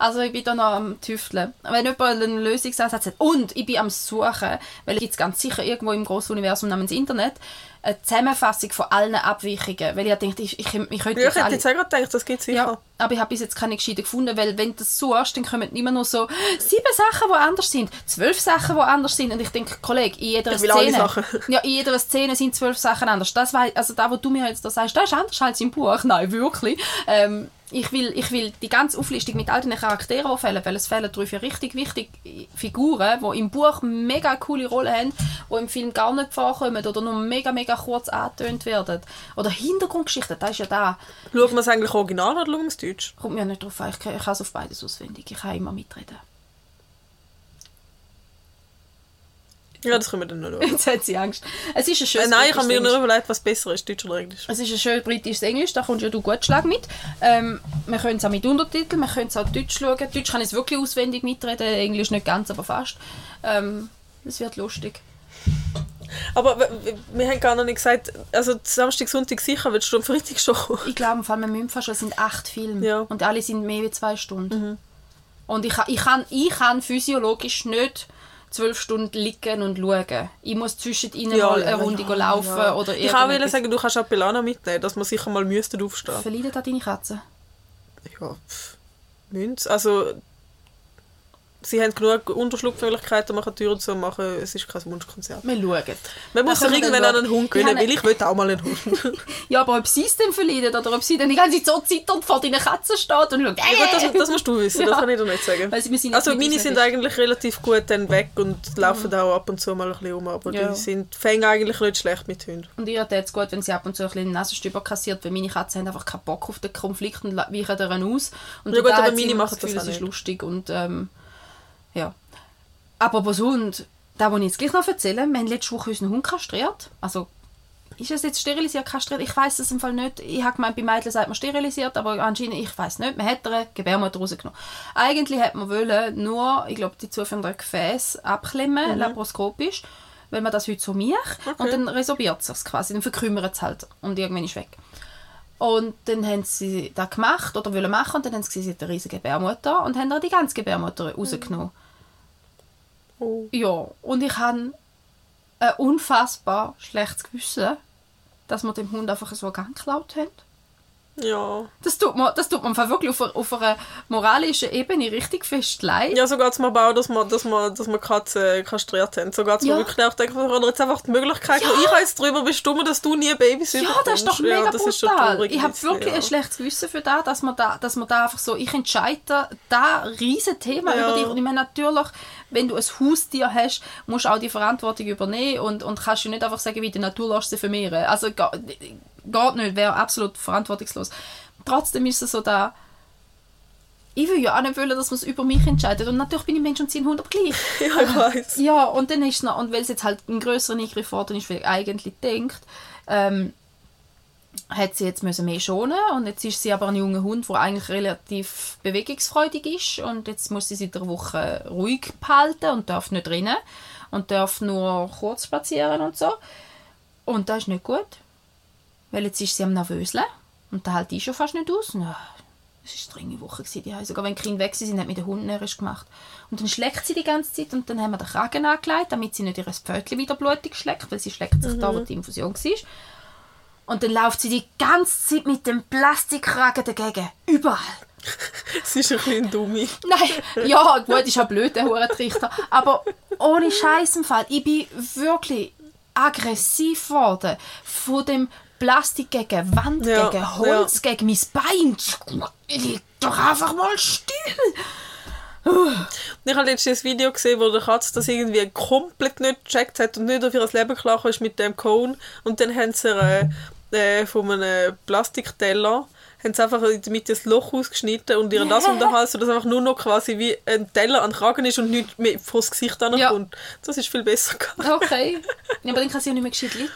S2: Also ich bin da noch am Tüfteln. Wenn jemand einen Lösungsansatz hat und ich bin am Suchen, weil es gibt ganz sicher irgendwo im grossen Universum namens Internet eine Zusammenfassung von allen Abweichungen, weil ich denke, ich, ich, ich könnte
S1: Ja, ich hätte jetzt auch gedacht, das gibt sicher.
S2: Ja, aber ich habe bis jetzt keine gescheite gefunden, weil wenn du das suchst, dann kommen immer nur so sieben Sachen, die anders sind, zwölf Sachen, die anders sind. Und ich denke, Kollege, in jeder Szene, ja, in jeder Szene sind zwölf Sachen anders. Das wei- also da, wo du mir jetzt da sagst, das ist anders als im Buch. Nein, wirklich. Ähm, ich will, ich will die ganze Auflistung mit all den Charakteren, die fehlen, weil es fehlen drei, vier richtig wichtige Figuren, die im Buch mega coole Rollen haben, die im Film gar nicht vorkommen oder nur mega, mega kurz angetönt werden. Oder Hintergrundgeschichten, das ist ja da.
S1: Schauen wir es eigentlich original oder schauen wir es deutsch?
S2: Kommt mir nicht drauf an, ich kann, ich kann es auf beides auswendig. Ich kann immer mitreden.
S1: Ja, das können wir dann noch schauen.
S2: Jetzt hat sie Angst. Es ist ein
S1: Äh,
S2: schönes
S1: nein, ich habe mir nur überlegt, was besser ist, Deutsch oder Englisch.
S2: Es ist ein schön britisches Englisch, da kommst ja du gut Schlag mit. Ähm, wir können es auch mit Untertiteln, wir können es auch Deutsch schauen. Deutsch kann ich es wirklich auswendig mitreden, Englisch nicht ganz, aber fast. Ähm, das wird lustig.
S1: Aber wir haben gar noch nicht gesagt, also Samstag, Sonntag sicher, willst du am Freitag schon kommen?
S2: Ich glaube, vor allem wir müssen fast, es sind acht Filme
S1: Ja.
S2: und alle sind mehr als zwei Stunden. Und ich, ich, kann, ich kann physiologisch nicht zwölf Stunden liegen und schauen. Ich muss zwischen ihnen mal eine Runde laufen oder
S1: Ich kann sagen, du kannst auch Belana mitnehmen, dass wir sicher mal müssten aufstehen.
S2: Verleidet da deine Katze?
S1: Ja, pff, sie. Also, sie haben genug Unterschlupfmöglichkeiten, man kann Türen zu machen, es ist kein Wunschkonzert.
S2: Wir schauen.
S1: Man muss
S2: wir
S1: irgendwann an einen Hund gewinnen, weil ich will auch mal einen Hund.
S2: Ja, aber ob sie es dann verleiden oder ob sie dann die ganze Zeit so zitternd vor deinen Katzen steht und schaut,
S1: Ja, das, das musst du wissen, das
S2: Ja.
S1: kann ich dir nicht sagen.
S2: Sind
S1: Also meine sind eigentlich relativ gut dann weg und laufen auch ab und zu mal ein bisschen um, aber
S2: Ja.
S1: die sind fängen eigentlich nicht schlecht mit Hunden.
S2: Und ihr tut es gut, wenn sie ab und zu ein bisschen den Nasenstüber kassiert, weil meine Katzen haben einfach keinen Bock auf den Konflikt und weichen daran aus. Und
S1: Ja gut, aber meine machen das
S2: Gefühl, es ist lustig und ähm, ja. Aber was Hund, da wollte ich jetzt gleich noch erzählen, wir haben letzte Woche unseren Hund kastriert. Also, ist es jetzt sterilisiert, kastriert? Ich weiß es im Fall nicht. Ich habe gemeint, bei Mädchen sagt man sterilisiert, aber anscheinend, ich weiß nicht. Man hat eine Gebärmutter rausgenommen. Eigentlich hat man wollen nur, ich glaube, die zuführenden Gefäße abklemmen, laparoskopisch, weil man das heute so macht. Und dann resorbiert es sich quasi, dann verkümmert es halt und irgendwann ist weg. Und dann haben sie das gemacht oder wollen machen und dann haben sie gesehen, sie hat eine riesige Gebärmutter und haben dann die ganze Gebärmutter rausgenommen.
S1: Oh.
S2: Ja, und ich habe ein unfassbar schlechtes Gewissen, dass wir dem Hund einfach so einen Gang geklaut haben.
S1: Ja.
S2: Das tut mir, das tut mir einfach wirklich auf, einer- auf einer moralischen Ebene richtig fest leid.
S1: Ja, so geht es mir auch, dass wir, dass wir, dass wir Katzen kastriert haben. So geht es mir
S2: Ja.
S1: wirklich auch. Denke, wir haben jetzt einfach die Möglichkeit, ich habe jetzt darüber bestimmt, dass du nie Babys
S2: Ja, das ist doch mega
S1: ja, das ist schon
S2: brutal. ich habe wirklich
S1: ja.
S2: ein schlechtes Gewissen für das, dass man da, dass man da einfach so, ich entscheide da riesen Thema
S1: Ja.
S2: über dich und ich meine natürlich, wenn du ein Haustier hast, musst du auch die Verantwortung übernehmen und, und kannst du nicht einfach sagen, wie die Natur lässt sie vermehren. Also geht, nicht, wäre absolut verantwortungslos. Trotzdem ist es so da, ich will ja auch nicht wollen, dass man es über mich entscheidet und natürlich bin ich Mensch und Hund, aber gleich.
S1: Ja, ich weiß.
S2: Ja, und dann ist noch, und weil es jetzt halt einen größeren Eingriff worden ist, wie eigentlich denkt, ähm, hat sie jetzt müssen mehr schonen und jetzt ist sie aber ein junger Hund, der eigentlich relativ bewegungsfreudig ist und jetzt muss sie seit einer Woche ruhig behalten und darf nicht rennen und darf nur kurz spazieren und so. Und das ist nicht gut, weil jetzt ist sie am Nervöseln und da hält die schon fast nicht aus. Ja, es war eine strenge Woche. Die sogar wenn die Kinder weg sind, hat mit den Hunden närrisch gemacht. Und dann schlägt sie die ganze Zeit und dann haben wir den Kragen angelegt, damit sie nicht ihr Pfötchen wieder blutig schlägt, weil sie schlägt sich da, wo die Infusion war. Und dann läuft sie die ganze Zeit mit dem Plastikkragen dagegen. Überall.
S1: Sie ist ein bisschen ein Dummi.
S2: Nein, ja, gut, ist ja blöd, der Hurentrichter. Aber ohne Scheiß im Fall, ich bin wirklich aggressiv geworden von dem Plastik gegen Wand,
S1: Ja,
S2: gegen Holz, gegen mein Bein. Leg doch einfach mal still.
S1: Ich habe letztens ein Video gesehen, wo der Katze das irgendwie komplett nicht gecheckt hat und nicht auf ihr Leben klar ist mit dem Cone. Und dann haben sie ihr, äh, von einem Plastikteller haben sie einfach Mitte ein Loch ausgeschnitten und ihr das um den Hals, sodass einfach nur noch quasi wie ein Teller an den Kragen ist und nicht mehr vor das Gesicht ankommt. Das ist viel besser gegangen.
S2: Okay. Ja, aber dann kann sie ja nicht mehr gescheit liegen.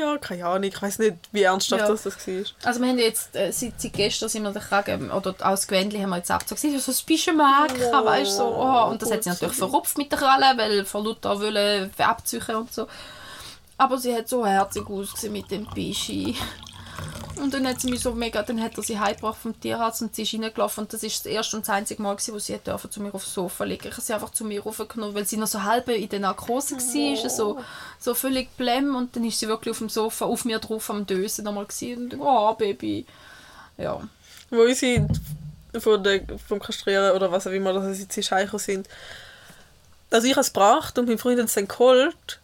S1: Ja, keine Ahnung. Ich weiß nicht, wie ernsthaft
S2: Ja.
S1: das, das war.
S2: Also wir haben jetzt, äh, seit, seit gestern sind wir den Kragen, oder auch das Gewändchen haben wir jetzt abgezogen. Sie hat so ein bisschen
S1: Oh,
S2: weißt du, so, oh. Und das hat sie natürlich verrupft mit der Kralle, weil von Luther wollen abziehen und so. Aber sie hat so herzig ausgesehen mit dem Bischi. Und dann hat sie mich so mega, dann hat er sie heimgebracht vom Tierarzt und sie ist reingelaufen und das ist das erste und das einzige Mal gewesen, wo sie dürfen zu mir aufs Sofa legen. Ich habe sie einfach zu mir raufgenommen, weil sie noch so halb in der Narkose war, so, so völlig blem und dann ist sie wirklich auf dem Sofa auf mir drauf am Dösen nochmal gewesen und oh Baby. Ja.
S1: Wo unsere von der, vom Kastrieren oder was auch immer, dass sie Scheicher sind. Also ich habe es gebracht und mein Freund hat es dann geholt.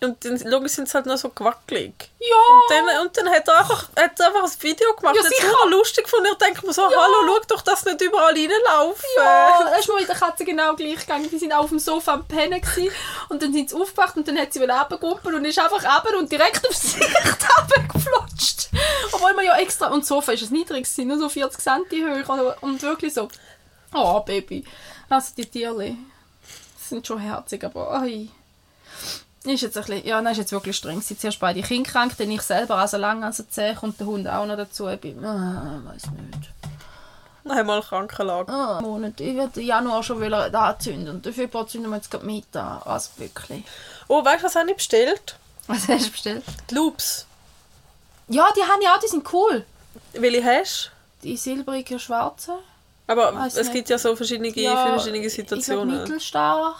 S1: Und dann logisch sind sie halt noch so gewackelig.
S2: Ja!
S1: Und dann, und dann hat er einfach, hat er einfach ein Video gemacht.
S2: Ja,
S1: das ist lustig gefunden. Ich denke mir so, hallo, schau doch, dass nicht überall reinlaufen.
S2: Ja, das ist mir mit der Katze genau gleich gegangen. Die sind auf dem Sofa am Pennen gewesen, und dann sind sie aufgewacht und dann hat sie runtergegumpelt und ist einfach runter und direkt aufs Gesicht runtergeflutscht. Obwohl man ja extra... Und das Sofa ist es niedrig gewesen, nur so 40 cm hoch oder- und wirklich so... Oh, Baby. Also die Tierli sind schon herzig, aber... Oi. Ist jetzt ein bisschen, ja, nein, ist jetzt wirklich streng. Sie sind zuerst beide Kinder krank, dann ich selber, also lange, also zäh, kommt der Hund auch noch dazu. Ich bin, ah, weiß nicht.
S1: Eine Krankenlage.
S2: Ah, Monat. Ich werde Januar schon wieder anzünden und dafür zünden wir jetzt gerade mit an. Also wirklich.
S1: Oh, weißt du, was habe ich bestellt?
S2: Was hast du bestellt?
S1: Die Loops.
S2: Ja, die haben ja auch, die sind cool.
S1: Welche hast
S2: Die silbrigen, schwarzen.
S1: du? Aber
S2: Weiss
S1: es
S2: nicht.
S1: gibt ja so verschiedene,
S2: Ja,
S1: für verschiedene
S2: Ich glaub,
S1: Situationen.
S2: mittelstark.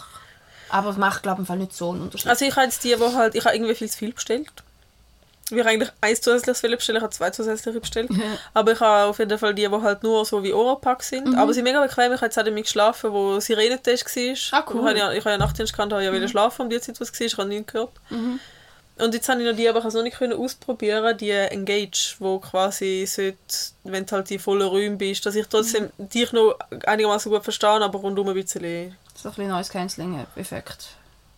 S2: Aber es macht, glaube ich, nicht so einen Unterschied.
S1: Also ich habe jetzt die, wo halt, ich habe irgendwie viel zu viel bestellt. Ich habe eigentlich eins zusätzliches bestellen, ich habe zwei zusätzliche bestellt. Aber ich habe auf jeden Fall die, die halt nur so wie Oropack sind. Aber sie sind mega bequem. Ich habe jetzt auch damit geschlafen, wo Sirenentest war.
S2: Ah, cool.
S1: Ich habe ja, ich habe ja Nachtdienst gehabt, habe ja mhm. schlafen um die Zeit, was war. Ich habe nichts gehört. Und jetzt habe ich noch die, aber ich habe es noch nicht können ausprobieren, die Engage, wo quasi sollte, wenn du halt in vollen Räumen bist, dass ich trotzdem dich noch einigermaßen gut verstehe, aber rundum ein bisschen
S2: so ein bisschen neues Canceling-Effekt.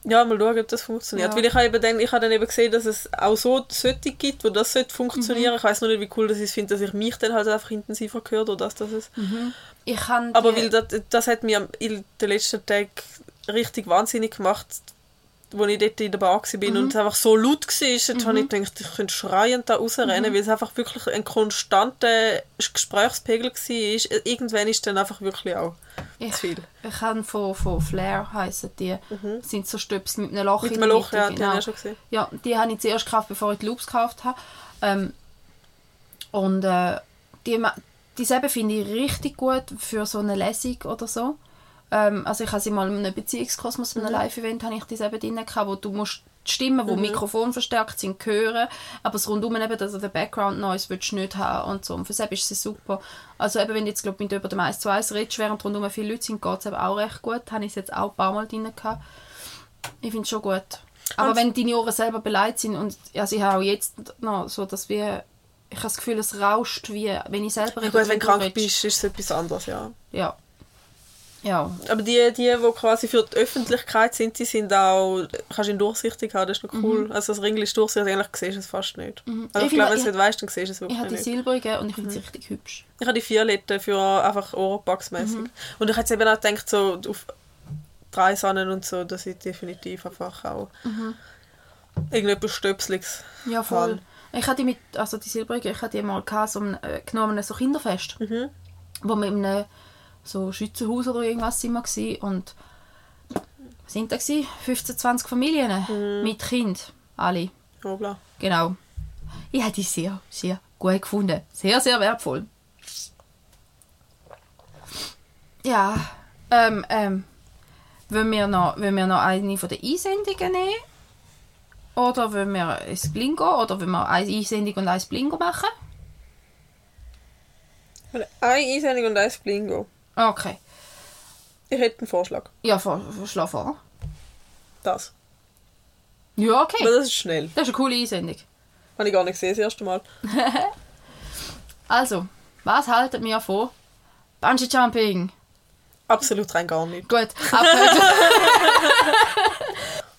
S1: ja, mal schauen, ob das funktioniert.
S2: Ja.
S1: Weil ich habe, eben dann, ich habe dann eben gesehen, dass es auch so solche gibt, wo das funktionieren. Ich weiß noch nicht, wie cool das ist, finde, dass ich mich dann halt einfach intensiver gehört oder dass das ist.
S2: Ich kann
S1: Aber weil das, das hat mir in den letzten Tagen richtig wahnsinnig gemacht, wo ich dort in der Bar war
S2: Mhm.
S1: und es einfach so laut war, jetzt habe ich gedacht, ich könnte schreiend da rausrennen,
S2: Mhm.
S1: weil es einfach wirklich ein konstanter Gesprächspegel war. Irgendwann ist dann einfach wirklich auch
S2: ich,
S1: zu viel.
S2: ich habe von, von Flair heissen die. sind so Stöpsel mit einem Loch
S1: Mit
S2: in
S1: einem Loch, ja, die
S2: genau.
S1: habe ich ja schon gesehen.
S2: Ja, die habe ich zuerst gekauft, bevor ich die Loops gekauft habe. Ähm, und äh, die, die selber finde ich richtig gut für so eine Lesung oder so. Ähm, also ich habe sie mal in einem Beziehungskosmos, in einem Live-Event, habe ich die selber drin gehabt, wo du musst die Stimmen, die Mikrofon verstärkt sind, hören, aber das Rundum eben, also der Background Noise willst du nicht haben und so. Und für das ist sie super. Also eben, wenn du jetzt glaub, mit über dem 1 zu 1 redest, während rundum viele Leute sind, geht es eben auch recht gut. Habe ich es jetzt auch ein paar Mal drin gehabt. Ich finde es schon gut. Aber
S1: Und-
S2: wenn deine Ohren selber beleidigt sind und also ich habe auch jetzt noch so, dass wir ich habe das Gefühl, es rauscht, wie wenn ich selber
S1: Ja, gut, wenn du krank
S2: redest.
S1: bist, ist es etwas anderes, ja.
S2: Ja. Ja.
S1: Aber die, die, die quasi für die Öffentlichkeit sind, die sind auch, kannst du ihn durchsichtig haben, das ist noch cool. Also das Ringli ist durchsichtig, eigentlich siehst du es fast nicht. Also
S2: Mhm. Ich
S1: ich,
S2: finde,
S1: glaube, wenn du
S2: ich-
S1: es nicht weißt, dann siehst du es
S2: Ich
S1: wirklich
S2: habe die
S1: nicht.
S2: silbrigen und ich finde
S1: Mhm.
S2: sie richtig hübsch.
S1: Ich habe die violetten für einfach Oropax-mäßig.
S2: Mhm.
S1: Und ich hätte eben auch gedacht, so auf drei Sonnen und so, dass ich definitiv einfach auch
S2: Mhm.
S1: irgendetwas Stöpseliges
S2: Ja, voll.
S1: habe.
S2: Ich hatte die mit, also die silbrigen, ich hatte die mal gehabt, so äh, genommen, so Kinderfest.
S1: Mhm.
S2: Wo in einem so Schützenhaus oder irgendwas sind wir gsi und was sind da gsi? 15, 20 Familien
S1: Mhm.
S2: mit Kind. Alle.
S1: Obla.
S2: Genau. Ich habe die sehr, sehr gut gefunden. Sehr, sehr wertvoll. Ja, ähm, ähm, wollen wir noch, wollen wir noch eine von den Einsendungen nehmen? Oder wollen wir ein Blingo? Oder wollen wir eine Einsendung und ein Blingo machen?
S1: Eine Einsendung und ein Blingo.
S2: Okay.
S1: Ich hätte einen Vorschlag.
S2: Ja, vor, schlag vor.
S1: Das.
S2: Ja, okay.
S1: Aber das ist schnell.
S2: Das ist eine coole Einsendung.
S1: Habe ich gar nicht gesehen, das erste Mal.
S2: Also, was haltet mir von Bungee Jumping?
S1: Absolut rein gar nicht.
S2: Gut, abgehört.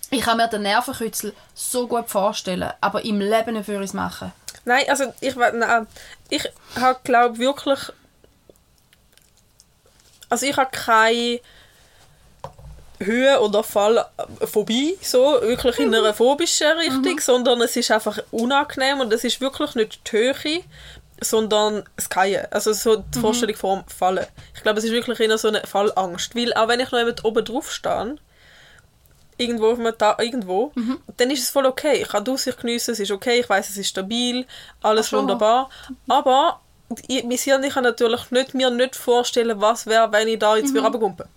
S2: ich kann mir den Nervenkitzel so gut vorstellen, aber im Leben nicht ich es machen.
S1: Nein, also ich nein, ich habe glaube wirklich also ich habe keine Höhe oder Fallphobie so wirklich in einer phobischen Richtung, sondern es ist einfach unangenehm und es ist wirklich nicht die Höhe, sondern das Fallen. Also so die Vorstellung vom Fallen. Ich glaube, es ist wirklich eher so eine Fallangst, weil auch wenn ich noch jemand oben drauf stehe, irgendwo auf einem Ta irgendwo, dann ist es voll okay. Ich kann die Aussicht geniessen, es ist okay, ich weiß, es ist stabil, alles
S2: Ach
S1: wunderbar. Aber ich, mein Hirn kann natürlich nicht, mir nicht vorstellen, was wäre, wenn ich da jetzt wieder runtergumpe.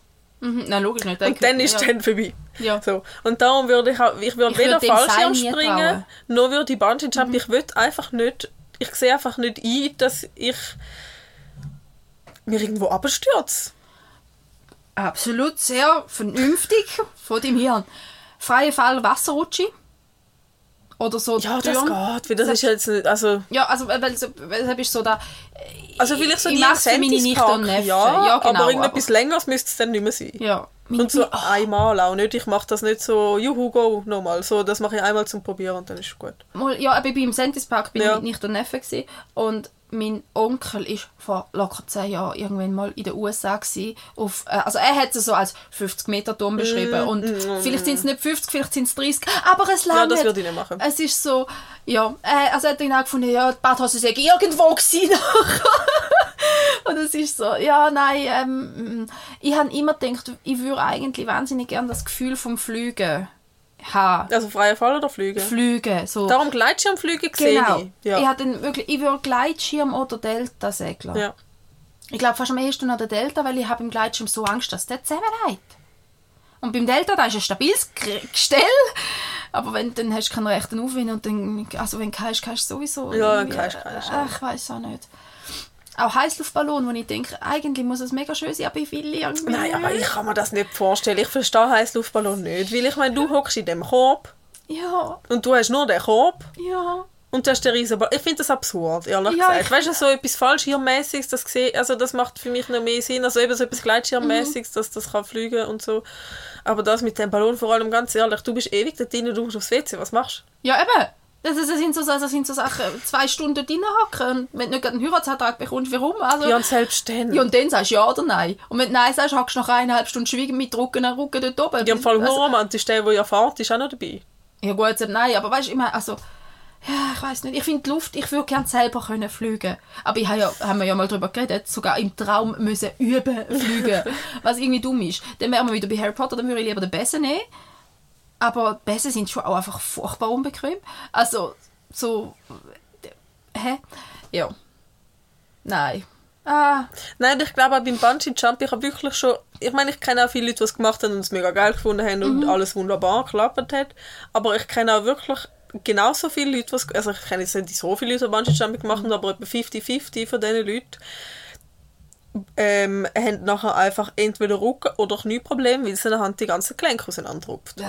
S2: Mhm. Nein, logisch nicht.
S1: Und dann ist
S2: ja.
S1: dann vorbei.
S2: Ja.
S1: So. Und darum würde ich auch, ich würde
S2: Ich
S1: weder
S2: würde Seil
S1: Fallschirm springen.
S2: Mhm.
S1: noch würde ich Bungee Jump. Ich will einfach nicht, ich sehe einfach nicht ein, dass ich mir irgendwo abstürzt.
S2: Absolut sehr vernünftig von dem Hirn. Freie Fall Wasserrutsche. Oder so
S1: Ja, das
S2: Türen.
S1: geht, weil das ist jetzt nicht, also...
S2: Ja, also weil, weil, weil das ist so da.
S1: Also vielleicht so
S2: ich
S1: die
S2: für meine Nichte und Neffen.
S1: ja,
S2: Ja, genau,
S1: aber irgendetwas Längeres müsste es dann nicht mehr sein.
S2: Ja.
S1: Und so
S2: meine-
S1: einmal auch nicht. Ich mache das nicht so, juhu, go, nochmal. So, das mache ich einmal zum Probieren und dann ist es gut.
S2: Mal, ja, ich bin im Sentis Park bin
S1: Ja.
S2: ich mit Nichte und Neffe gewesen. und mein Onkel ist vor locker zehn Jahren irgendwann mal in den USA gewesen, auf, äh, also er hat es so als 50 Meter Turm beschrieben und vielleicht sind es nicht 50, vielleicht sind es 30, aber es langt.
S1: Ja, das würde ich nicht machen.
S2: Es ist so, ja, äh, also hat dann auch gefunden, ja, die Badhose sei irgendwo gewesen. Und es ist so, ja, nein, ähm, ich habe immer gedacht, ich würde eigentlich wahnsinnig gerne das Gefühl vom Flügen haben.
S1: Also freier Fall oder Flüge?
S2: Flügen, so.
S1: Darum Gleitschirmflüge gesehen.
S2: Genau.
S1: ich. Ja.
S2: Ich, hatte wirklich, ich würde Gleitschirm oder Delta-Segler.
S1: ja.
S2: Ich glaube fast am ehesten noch der Delta, weil ich habe im Gleitschirm so Angst, dass der zusammenleitet. Und beim Delta, da ist ein stabiles Gestell, aber wenn, dann hast du keinen rechten Aufwind und dann, also wenn du kannst, kannst du sowieso.
S1: Ja,
S2: irgendwie,
S1: kannst, kannst,
S2: äh,
S1: ja.
S2: Ich weiß auch nicht. Auch Heißluftballon, wo ich denke, eigentlich muss es mega schön sein, aber ich will irgendwie
S1: Nein, aber ich kann mir das nicht vorstellen. Ich verstehe Heißluftballon nicht. Weil ich meine, du hockst in dem Korb
S2: Ja,
S1: und du hast nur den Korb
S2: ja.
S1: und du hast den riesen Ball- Ich finde das absurd, ehrlich
S2: Ja,
S1: gesagt.
S2: ich-
S1: Weißt du, so etwas Fallschirmmäßiges, das also das macht für mich noch mehr Sinn. Also eben so etwas Gleitschirmmäßiges,
S2: Mhm.
S1: dass das kann fliegen und so. Aber das mit dem Ballon vor allem, ganz ehrlich, du bist ewig da drin, du musst aufs WC, was machst du?
S2: Ja, eben. Das, das, sind so, das sind so Sachen, zwei Stunden drin hocken und wenn du nicht gerade einen Heiratsantrag bekommst, warum? Also,
S1: Ja, und selbst dann.
S2: Ja, und dann sagst du ja oder nein. Und wenn du nein sagst, hockst du nach eineinhalb Stunden schwiegen mit Rücken an Rücken dort oben.
S1: Ja, im Fall
S2: also,
S1: romantisch, der, der ja fährt, ist auch noch dabei.
S2: ja gut, nein, aber weißt du, ich meine, also, ja, ich weiß nicht. Ich finde die Luft, ich würde gerne selber können fliegen. Aber ich habe ja, haben wir ja mal darüber geredet, sogar im Traum müssen üben fliegen. was irgendwie dumm ist. Dann wären wir wieder bei Harry Potter, dann würde ich lieber den Besen nehmen. Aber Besen sind schon auch einfach furchtbar unbequem. Also, so, hä? Ja. Nein. Ah,
S1: Nein, ich glaube auch beim Bungee Jump, ich habe wirklich schon, ich meine, ich kenne auch viele Leute, die es gemacht haben und es mega geil gefunden haben
S2: Mhm.
S1: und alles wunderbar geklappt hat, aber ich kenne auch wirklich genauso viele Leute, was, also ich kenne jetzt nicht so viele Leute, die Bungee Jumping gemacht haben, aber etwa 50-50 von diesen Leuten ähm, haben nachher einfach entweder Rücken- oder Knieprobleme, weil sie nachher die ganzen Gelenke auseinanderrupft.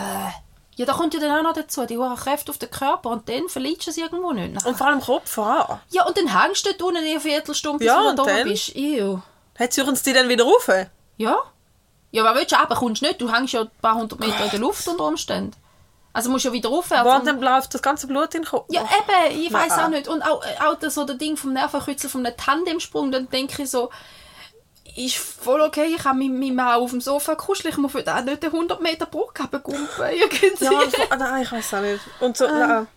S2: Ja, da kommt ja dann auch noch dazu, die hohen Kräfte auf den Körper und dann verliest du es irgendwo nicht. nachher.
S1: Und vor allem Kopf an.
S2: Ja, und dann hängst du dort unten eine Viertelstunde, bis
S1: Ja,
S2: du
S1: und
S2: da
S1: dann?
S2: bist. Ew.
S1: Sie die dann wieder rauf?
S2: Ja. Ja, aber willst du aber kommst du nicht. Du hängst ja ein paar hundert Meter in der Luft unter Umständen. Also musst du ja wieder aufwärts.
S1: Boah,
S2: und-
S1: dann läuft das ganze Blut in den Kopf.
S2: ja, eben, ich weiß auch nicht. Und auch, auch das, so der Ding vom Nervenkitzel, vom Tandemsprung, dann denke ich so, ist voll okay, ich habe mit meinem Mann auf dem Sofa kuscheln, ich muss für den nicht eine 100 Meter Brücke gumpen. Irgendwie.
S1: Ja, ah, nein, ich weiß auch nicht. Und so, nein.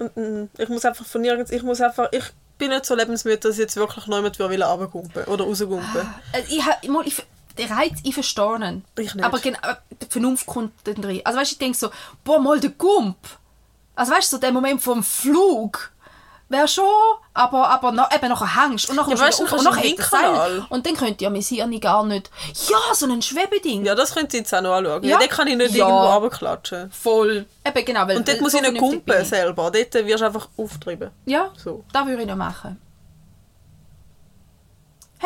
S1: Und, mm, ich muss einfach von nirgends, ich muss einfach, ich bin nicht so lebensmüde, dass ich jetzt wirklich niemand will runtergumpen oder rausgumpen.
S2: Äh, ich, ich, ich, der Reiz, ich verstehe ihn.
S1: Ich nicht.
S2: Aber genau, die Vernunft kommt dann drin. Also weißt du, ich denke so, boah, mal der Gump. Also weißt du, so der Moment vom Flug wäre schon, aber, aber noch, eben nachher hängst und nachher
S1: Ja, weißt
S2: du und nachher Seil. Und dann könnte ja mein Hirn gar nicht, ja, so ein Schwebeding.
S1: Ja, das könnt ihr jetzt auch noch anschauen. Ja.
S2: Ja.
S1: dort kann ich nicht
S2: Ja.
S1: irgendwo runterklatschen.
S2: Voll. Eben genau. Weil,
S1: Und dort
S2: weil
S1: muss
S2: so
S1: ich nicht kumpen
S2: ich.
S1: selber. Dort wirst du einfach auftreiben.
S2: Ja,
S1: So.
S2: das würde ich noch machen.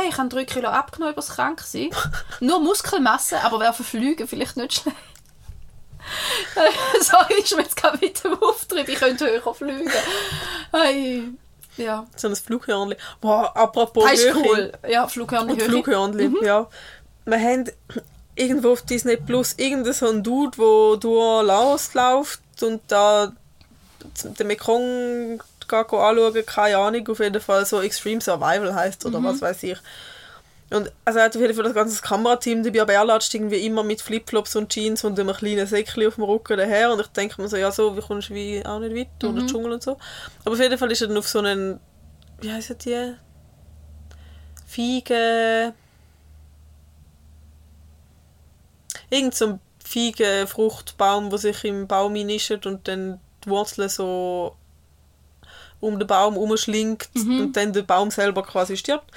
S2: Hey, ich habe drei Kilo abgenommen über das Kranksein. Nur Muskelmasse, aber wäre für Flüge vielleicht nicht schlecht. Sorry, ist mir jetzt gerade mit dem Auftrieb. Ich könnte höher fliegen. Hey. Ja.
S1: So ein Flughörnchen. Boah, apropos
S2: Das ist
S1: Höhe
S2: cool. Ja, Flughörnchen
S1: Und
S2: Höhe.
S1: Flughörnchen, ja. Wir haben irgendwo auf Disney Plus irgendeinen so Dude, der durch Laos läuft und da den Mekong geht anschauen, keine Ahnung, auf jeden Fall so Extreme Survival heißt oder was weiß ich. Und also er hat auf jeden Fall das ganze Kamerateam dabei, aber er latscht irgendwie immer mit Flipflops und Jeans und einem kleinen Säckchen auf dem Rücken daher und ich denke mir so, ja so, wie kommst du wie auch nicht weit durch den Dschungel und so. Aber auf jeden Fall ist er dann auf so einen, wie heißt die? Feigen... Irgend so ein Feigenfruchtbaum, wo sich im Baum einnischt und dann die Wurzeln so um den Baum umschlingt und dann der Baum selber quasi stirbt.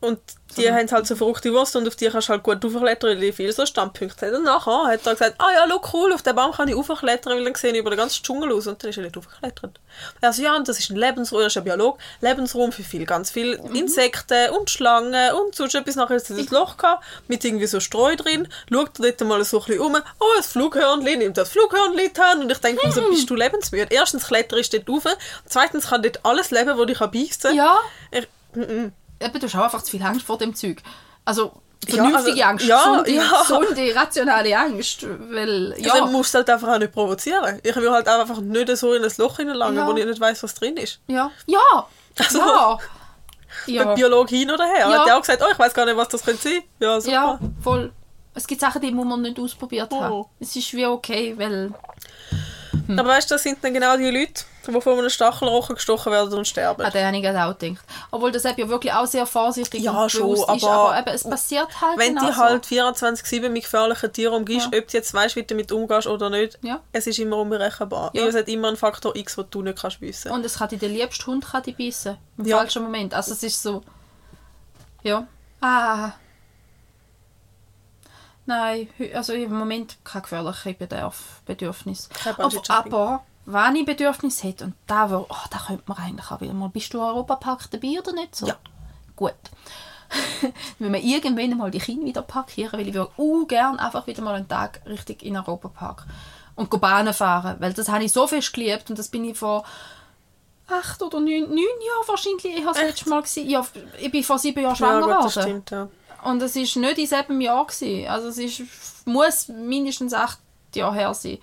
S1: Und die haben halt so verrückte Wurst und auf die kannst du halt gut aufklettern, weil die viele so Standpunkte haben. Und nachher hat er gesagt, ah ja, schau, cool, auf den Baum kann ich aufklettern, weil dann sehe ich über den ganzen Dschungel aus. Und dann ist er nicht aufgeklettert. Also ja, und das ist ein Lebensraum, er ist ein Biolog, Lebensraum für viel, ganz viele Insekten und Schlangen und sonst etwas. Nachher ist das Loch gehabt, mit irgendwie so Streu drin, schaut dort mal so ein bisschen um, oh, ein Flughörnli, nimmt das Flughörnli Hand und ich denke mir so, bist du lebensmüde? Erstens kletterst du dort rauf, zweitens kann dort alles leben, das dich beißen kann.
S2: Ja,
S1: Ich, mm, mm.
S2: Eben, du hast auch einfach zu viel Angst vor dem Zeug. Also,
S1: Ja,
S2: vernünftige
S1: also-
S2: Angst,
S1: ja,
S2: gesunde,
S1: ja.
S2: gesunde, rationale Angst, weil, ja,
S1: Also, du musst halt einfach auch nicht provozieren. Ich will halt einfach nicht so in ein Loch hineinlangen,
S2: Ja.
S1: wo ich nicht weiß, was drin ist.
S2: ja, ja,
S1: Also-
S2: ja, ja,
S1: Biologe hin oder her.
S2: Ja.
S1: Hat der auch gesagt, oh, ich weiß gar nicht, was das könnte sein. Ja, super.
S2: ja, voll. Es gibt Sachen, die muss man nicht ausprobiert haben.
S1: Oh.
S2: Es ist wie okay, weil, Hm.
S1: Aber weißt du, das sind dann genau die Leute, die von einem Stachelrochen gestochen werden und sterben.
S2: an den habe ich auch gedacht. Obwohl das eben ja wirklich auch sehr vorsichtig
S1: Ja, schon,
S2: bewusst ist,
S1: aber
S2: aber eben, es passiert halt
S1: Wenn
S2: genau
S1: du halt 24-7 mit gefährlichen Tieren umgehst,
S2: Ja.
S1: ob du jetzt weißt, wie du damit umgehst oder nicht,
S2: Ja.
S1: es ist immer unberechenbar.
S2: Ja.
S1: Es hat immer einen Faktor X, den du nicht kannst wissen.
S2: Und es kann dich der liebste Hund kann dich beißen. Im
S1: Ja.
S2: falschen Moment. Also es ist so. Ja. Ah. Nein, also im Moment kein gefährliches Bedarf, Bedürfnis.
S1: Kein
S2: Aber, aber wenn ich Bedürfnis hätte, und da, wär, oh, da könnte man eigentlich auch wieder mal, bist du Europapark dabei oder nicht so?
S1: Ja.
S2: Gut. Wenn wir irgendwann mal die Kinder wieder parkieren, weil ich würde uh, gern einfach wieder mal einen Tag richtig in Europapark und Bahnen fahren, weil das habe ich so fest geliebt und das bin ich vor acht oder neun, neun Jahren wahrscheinlich ich habe das letzte Mal gewesen. Ja, ich bin vor sieben Jahren
S1: ja,
S2: schwanger
S1: gut, das
S2: geworden.
S1: stimmt, ja.
S2: Und es ist nicht in sieben Jahren gewesen. Also es ist, muss mindestens acht Jahre her sein.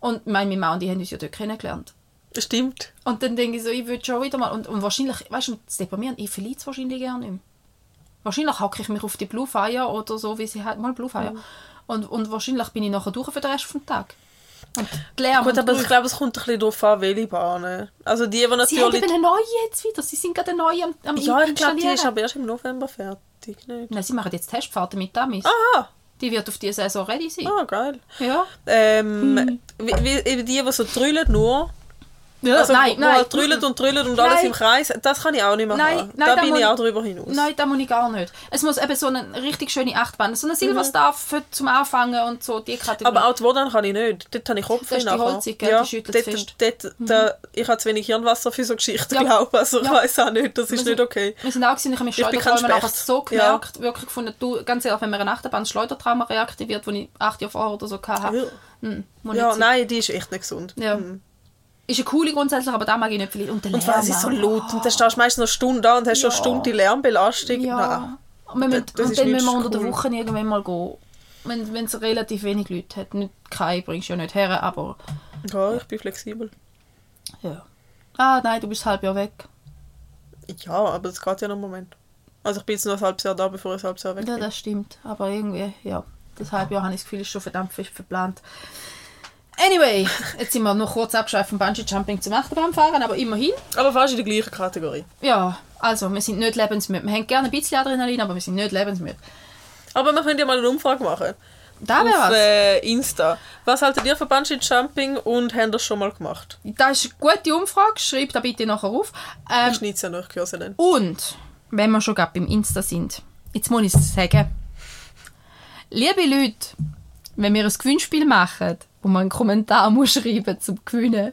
S2: Und meine Mama und die haben uns ja dort kennengelernt.
S1: Stimmt.
S2: Und dann denke ich so, ich würde schon wieder mal, und, und wahrscheinlich, weißt du, das Deprimieren, ich verliere es wahrscheinlich gerne nicht mehr. Wahrscheinlich hacke ich mich auf die Blue Fire oder so, wie sie halt, mal Blue Fire. Und, und wahrscheinlich bin ich nachher durch für den Rest des Tages. Und die
S1: Gut, aber ich
S2: Geräusche.
S1: glaube, es kommt ein bisschen darauf an, welche Bahnen. Also die, die
S2: Sie haben
S1: natürlich...
S2: eben eine neue jetzt wieder, sie sind gerade eine neue am, am
S1: Ja, ich glaube, die ist aber erst im November fertig, nicht?
S2: Nein, sie machen jetzt Testfahrten mit Damis.
S1: Ah,
S2: Die wird auf diese Saison ready sein.
S1: ah, geil.
S2: Ja.
S1: Ähm, wie, wie, eben die, die so trüllen nur,
S2: ja
S1: also
S2: nein,
S1: wo
S2: nein.
S1: halt trüllen und trüllen und alles
S2: Nein.
S1: im Kreis, das kann ich auch nicht mehr
S2: Nein,
S1: haben.
S2: nein,
S1: da
S2: da
S1: bin ich auch drüber hinaus.
S2: Nein, das muss ich gar nicht. Es muss eben so eine richtig schöne Achterbahn, so eine
S1: Mhm.
S2: Silverstar für, zum Anfangen und so, die Kategorie.
S1: Aber auch die Wodan kann ich nicht. Dort habe ich Kopf
S2: Das ist die. Holzig, gell?
S1: Ja,
S2: Die schüttelt
S1: dort,
S2: fest.
S1: dort, da, ich habe zu wenig Hirnwasser für so Geschichten,
S2: Ja.
S1: glaube ich. Also ich
S2: Ja.
S1: weiß auch nicht, das ist
S2: Wir
S1: nicht
S2: sind-
S1: okay.
S2: Wir sind auch gewesen, ich habe mich Schleudertrauma nachher so gemerkt, wirklich gefunden, du, ganz ehrlich, wenn mir eine Achterbahn Schleudertrauma reaktiviert, wo ich acht Jahre vorher oder so hatte,
S1: Ja.
S2: hm,
S1: Ja, nein, die ist echt nicht gesund.
S2: Ja.
S1: Mhm.
S2: Ist eine coole grundsätzlich, aber da mag ich nicht viel. Und, der
S1: Und weil sie
S2: Lärm
S1: so laut und dann stehst du meistens noch eine Stunde da und hast schon eine
S2: Ja.
S1: Stunde Lärmbelastung.
S2: Ja.
S1: Nein.
S2: Und, wir müssen,
S1: Das- das
S2: und
S1: ist
S2: dann müssen wir unter der
S1: cool.
S2: Woche irgendwann mal gehen. Wenn es relativ wenig Leute hat. Nicht keine bringst du ja nicht her, aber
S1: Ja, ich bin flexibel.
S2: ja. Ah, nein, du bist ein halbes Jahr weg.
S1: Ja, aber das geht ja noch einen Moment. Also ich bin jetzt noch ein halbes Jahr da, bevor ich ein halbes Jahr weg
S2: Ja,
S1: bin.
S2: das stimmt. Aber irgendwie, ja. Das halbe Jahr habe ich das Gefühl, ist schon verdammt fest verplant. Anyway, jetzt sind wir noch kurz abgeschweift vom Bungee-Jumping zum Achterbahnfahren, aber immerhin.
S1: Aber fast in der gleichen Kategorie.
S2: Ja, also, wir sind nicht lebensmüde. Wir haben gerne ein bisschen Adrenalin, aber wir sind nicht lebensmüde.
S1: Aber wir können ja mal eine Umfrage machen.
S2: Da wäre
S1: Auf
S2: was.
S1: äh, Insta. Was haltet ihr von Bungee Jumping und habt das schon mal gemacht?
S2: Das ist eine gute Umfrage. Schreibt da bitte nachher auf. Ähm,
S1: Ich schneide ja noch, dann.
S2: Und, wenn wir schon gerade beim Insta sind, jetzt muss ich es sagen. Liebe Leute, wenn wir ein Gewinnspiel machen, wo man einen Kommentar muss schreiben zum Gewinnen,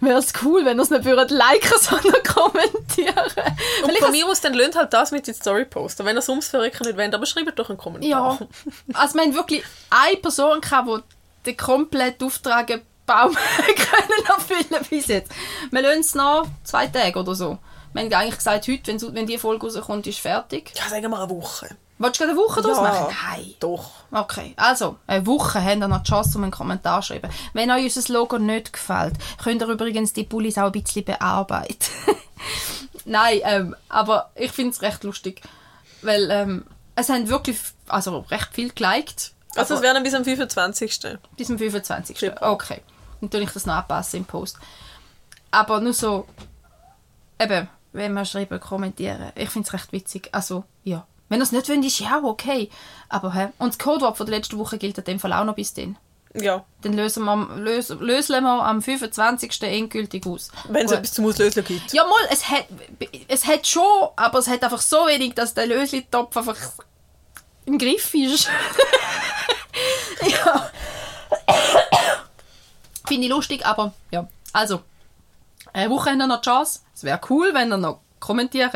S2: wäre es cool, wenn ihr es nicht würdet liken, sondern kommentieren. Weil
S1: Und
S2: ich
S1: von mir aus dann lönt halt das mit die Story posten. Wenn ihr es ums Verrecken nicht wollt, aber schreibt doch einen Kommentar.
S2: Ja, also wir haben wirklich eine Person gehabt, die den kompletten Auftrag Baum können erfüllen bis jetzt. Wir lassen es noch zwei Tage oder so. Wir haben eigentlich gesagt, heute, wenn, wenn die Folge rauskommt, ist fertig.
S1: Ja, sagen wir eine Woche.
S2: Wolltest du eine Woche draus
S1: Ja.
S2: machen? Nein.
S1: Doch.
S2: Okay, also, eine Woche habt ihr noch die Chance, um einen Kommentar zu schreiben. Wenn euch unser Logo nicht gefällt, könnt ihr übrigens die Pullis auch ein bisschen bearbeiten. Nein, ähm, aber ich finde es recht lustig. Weil ähm, es haben wirklich, also recht viel geliked.
S1: Also es
S2: aber
S1: wäre dann bis am 25.
S2: bis zum 25.
S1: Super.
S2: Okay. Dann tue ich das noch anpassen im Post. Aber nur so, eben, wenn wir schreiben, kommentieren. Ich finde es recht witzig. Also, ja. Wenn es nicht wollt, ist ja okay. Aber, hä? Und das Codewort von der letzten Woche gilt in dem Fall auch noch bis dann.
S1: Ja.
S2: Dann lösen wir, am- lös, lösen wir am 25. endgültig aus.
S1: Wenn es etwas zum Auslösen gibt.
S2: Ja, mal, es hat, es hat schon, aber es hat einfach so wenig, dass der Lösli-Topf einfach im Griff ist. ja. Finde ich lustig, aber ja. Also, eine Woche haben wir noch die Chance. Es wäre cool, wenn ihr noch kommentiert.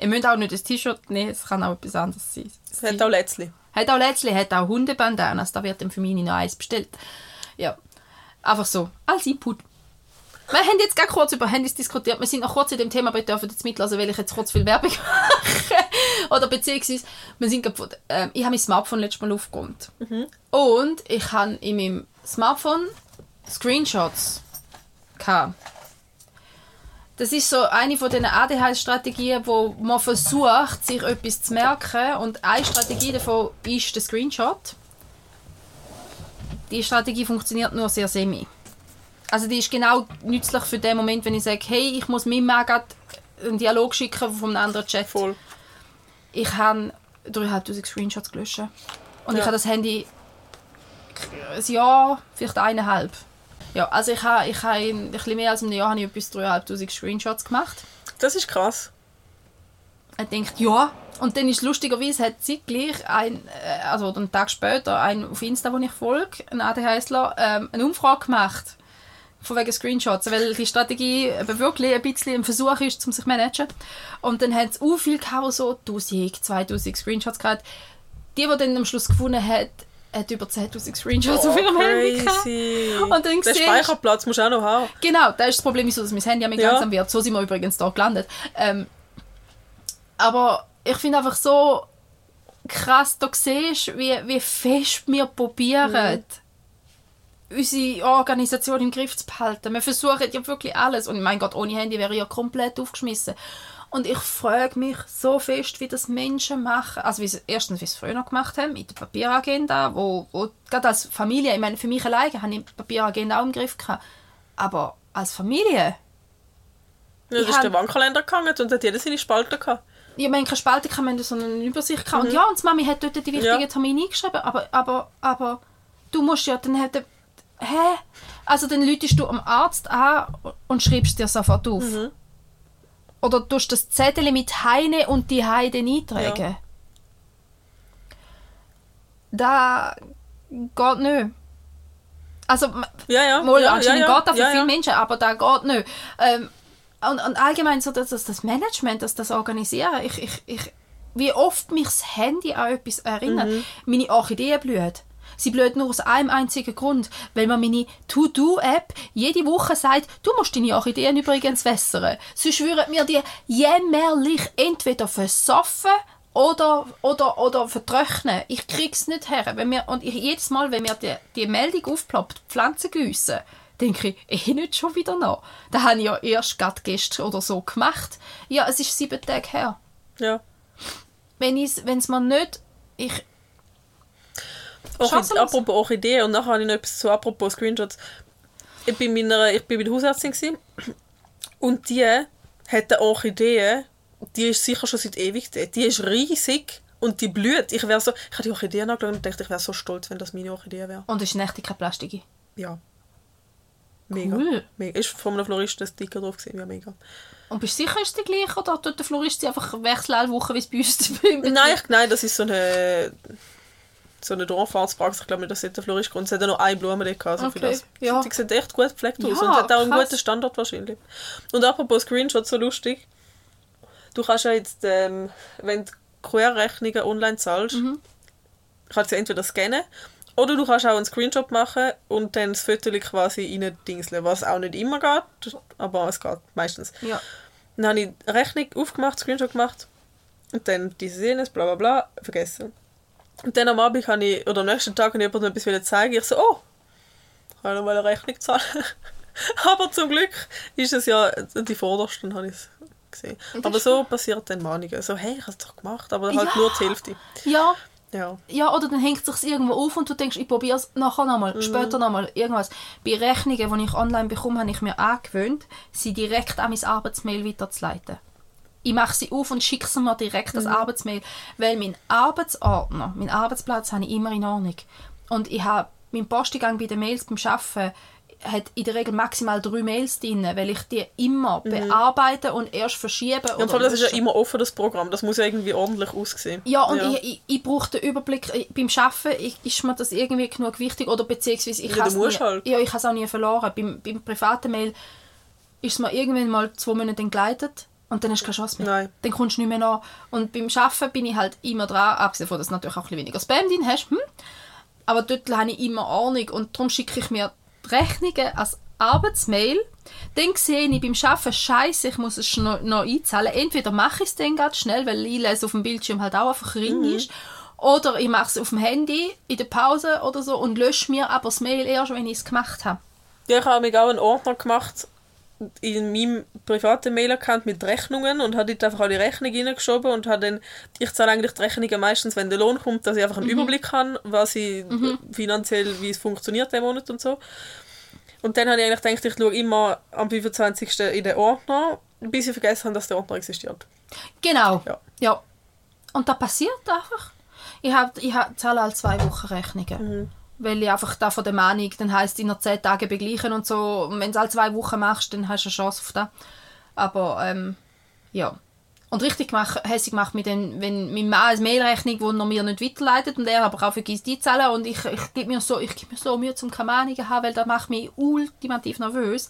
S2: Ihr müsst auch nicht das T-Shirt nehmen, es kann auch etwas anderes sein.
S1: Es hat auch Lätzli.
S2: Hat auch letztlich hat auch Hundebandanas, da wird dann für mich noch eins bestellt. Ja, einfach so, als Input. Wir haben jetzt gerade kurz über Handys diskutiert. Wir sind noch kurz in dem Thema, aber ich darf jetzt mitlassen, weil ich jetzt kurz viel Werbung mache. Oder beziehungsweise, wir sind von- ähm, ich habe mein Smartphone letztes Mal aufgeräumt. Und ich habe in meinem Smartphone Screenshots gehabt. Das ist so eine von diesen ADHS-Strategien, wo man versucht, sich etwas zu merken. Und eine Strategie davon ist der Screenshot. Die Strategie funktioniert nur sehr semi. Also die ist genau nützlich für den Moment, wenn ich sage, hey, ich muss mir mal einen Dialog schicken von einem anderen Chat.
S1: Voll.
S2: Ich habe 3'500 Screenshots gelöscht. Und ich
S1: Ja.
S2: habe das Handy ein Jahr, vielleicht eineinhalb. Ja, also ich habe, ich habe in ein bisschen mehr als einem Jahr habe ich etwas 3'500 Screenshots gemacht.
S1: Das ist krass.
S2: Er denkt, ja. Und dann ist lustigerweise, hat zeitgleich, ein, äh, also einen Tag später, ein auf Insta, wo ich folge, ein ADHSler, ähm, eine Umfrage gemacht. Von wegen Screenshots. Weil die Strategie eben wirklich ein bisschen ein Versuch ist, um sich zu managen. Und dann hat es auch viel gehabt, so 1000, 2000 Screenshots gehabt. Die, die dann am Schluss gefunden hat, hat über 10.000 Screenshots auf ihrem Handy gehabt.
S1: Oh.
S2: Und dann
S1: Den Speicherplatz musst du auch noch haben.
S2: Genau, das ist das Problem, wieso dass mein Handy ja
S1: Ja.
S2: langsam wird. So sind wir übrigens da gelandet. Ähm, aber ich finde einfach so krass, da siehst wie, wie fest wir probieren, unsere Organisation im Griff zu behalten. Wir versuchen ja wirklich alles. Und mein Gott, ohne Handy wäre ich ja komplett aufgeschmissen. Und ich frage mich so fest, wie das Menschen machen. Also wie sie, erstens, wie sie es früher noch gemacht haben, mit der Papieragenda, wo, wo gerade als Familie, ich meine, für mich alleine habe ich die Papieragenda auch im Griff gehabt. Aber als Familie,
S1: Ja,
S2: Ich
S1: da ist der Wandkalender gegangen und hat jeder seine Spalte gehabt.
S2: ich meine, keine Spalte kann man so eine Übersicht gehabt. Und ja, und die Mami hat dort die wichtigen
S1: Ja.
S2: Termine eingeschrieben, aber, aber, aber du musst ja dann halt, hä? Also dann läutest du am Arzt an und schreibst dir sofort auf. Oder tust das Zettel mit Heine und die Heide eintragen.
S1: Ja.
S2: Da geht nicht. Also,
S1: Ja, ja.
S2: Mal,
S1: ja,
S2: anscheinend
S1: ja,
S2: geht das für viele. Menschen, aber da geht nicht. Ähm, und, und allgemein so das, das, das Management, das, das Organisieren, ich, ich, ich, wie oft mich das Handy an etwas erinnert.
S1: Mhm.
S2: Meine Orchidee blüht. Sie blüht nur aus einem einzigen Grund, weil mir meine To-Do-App jede Woche sagt, du musst deine Orchideen übrigens wässern. Sonst würden mir die jämmerlich entweder versoffen oder, oder, oder vertrocknen. Ich krieg's nicht her. Wenn mir, und ich, jedes Mal, wenn mir die, die Meldung aufploppt, Pflanzen gießen, denke ich, eh nicht schon wieder noch. Das habe ich ja erst gerade gestern oder so gemacht. Ja, es ist sieben Tage her.
S1: ja.
S2: Wenn es mir nicht... Ich,
S1: Orchid apropos Orchidee und nachher habe ich noch etwas zu apropos Screenshots. Ich bin, meiner, ich bin bei der Hausärztin gewesen, und die hat eine Orchidee, die ist sicher schon seit ewig dort. Die ist riesig und die blüht. Ich wäre so, ich habe die Orchidee angeschaut und dachte, ich wäre so stolz, wenn das meine Orchidee wäre.
S2: und es ist nicht keine Plastik.
S1: Ja. Mega.
S2: Cool.
S1: mega. Ist von einem Floristen ein Sticker drauf gewesen. Ja, mega.
S2: Und bist du sicher, ist die gleiche? Oder tut der Florist sie einfach wechseln alle Wochen, wie es bei uns
S1: Nein, ich, nein, das ist so eine so eine Dorfahrtspraxis. Ich glaube nicht, dass es der Florist kommt. Es hat noch eine Blume dort gehabt, so für
S2: Okay,
S1: das.
S2: ja.
S1: Die sieht echt gut gepflegt aus
S2: Ja,
S1: und hat auch einen
S2: krass.
S1: guten Standort wahrscheinlich. Und apropos Screenshot, so lustig. Du kannst ja jetzt, ähm, wenn du QR-Rechnungen online zahlst,
S2: Mhm.
S1: kannst du sie entweder scannen oder du kannst auch einen Screenshot machen und dann das Foto quasi rein dingseln, was auch nicht immer geht, aber es geht meistens.
S2: Ja.
S1: Dann habe ich eine Rechnung aufgemacht, Screenshot gemacht und dann dieses jenes, bla bla bla, vergessen. Und dann am Abend habe ich, oder am nächsten Tag habe ich jemandem etwas zeigen. Ich so, oh, ich kann noch mal eine Rechnung zahlen. Aber zum Glück ist es ja die vordersten, habe ich es gesehen. Aber so passiert dann Mahnungen. So, hey, ich habe es doch gemacht, aber halt
S2: Ja.
S1: nur die Hälfte.
S2: Ja,
S1: Ja.
S2: ja, oder dann hängt es sich irgendwo auf und du denkst, ich probiere es nachher nochmal,
S1: Mhm.
S2: später nochmal, irgendwas. Bei Rechnungen, die ich online bekomme, habe ich mir angewöhnt, sie direkt an mein Arbeitsmail weiterzuleiten. Ich mache sie auf und schicke sie mir direkt
S1: Mhm.
S2: als Arbeitsmail, weil mein Arbeitsordner, mein Arbeitsplatz habe ich immer in Ordnung. Und ich habe mein Posteingang bei den Mails beim Arbeiten hat in der Regel maximal drei Mails drin, weil ich die immer bearbeite und erst verschiebe.
S1: Mhm. Ja, und vor allem, das ist ja immer offen, das Programm. Das muss ja irgendwie ordentlich aussehen.
S2: Ja, und Ich, ich, ich brauche den Überblick. Ich- Beim Arbeiten ich, ist mir das irgendwie genug wichtig. Oder beziehungsweise ich
S1: Ja,
S2: habe es
S1: halt.
S2: ja, ich auch nie verloren. Beim, beim privaten Mail ist es mir irgendwann mal zwei Monate entgleitet und dann hast du keine Chance mehr.
S1: Nein.
S2: Dann kommst du nicht mehr nach. Und beim Arbeiten bin ich halt immer dran, abgesehen davon, dass du natürlich auch ein bisschen weniger Spam drin hast. Hm? Aber dort habe ich immer Ahnung und darum schicke ich mir die Rechnungen als Arbeitsmail. Dann sehe ich beim Arbeiten, Scheiße, ich muss es noch, noch einzahlen. Entweder mache ich es dann ganz schnell, weil Einlesen auf dem Bildschirm halt auch einfach ring ist. Oder ich mache es auf dem Handy in der Pause oder so und lösche mir aber das Mail erst, wenn ich es gemacht habe.
S1: Ja, ich habe mir auch einen Ordner gemacht in meinem privaten Mail-Account mit Rechnungen und habe dort einfach alle Rechnungen reingeschoben und habe dann, ich zahle eigentlich die Rechnungen meistens, wenn der Lohn kommt, dass ich einfach einen Überblick habe, was ich finanziell, wie es funktioniert der Monat und so. Und dann habe ich eigentlich gedacht, ich schaue immer am 25. in den Ordner, bis ich vergessen habe, dass der Ordner existiert.
S2: Genau.
S1: Ja.
S2: ja. Und das passiert einfach. Ich, hab, ich hab, zahle alle zwei Wochen Rechnungen. Weil ich einfach da von der Meinung, dann heisst in zehn Tagen begleichen und so. Und wenn du es alle zwei Wochen machst, dann hast du eine Chance auf das. Aber ähm, ja. Und richtig gemacht, hässlich gemacht mit den, wenn mein Mann eine Mailrechnung, die er mir nicht weiterleitet und er aber auch vergisst die zahlen und ich, ich gebe mir so, ich mir so Mühe zum keine Meinungen haben, weil das macht mich ultimativ nervös.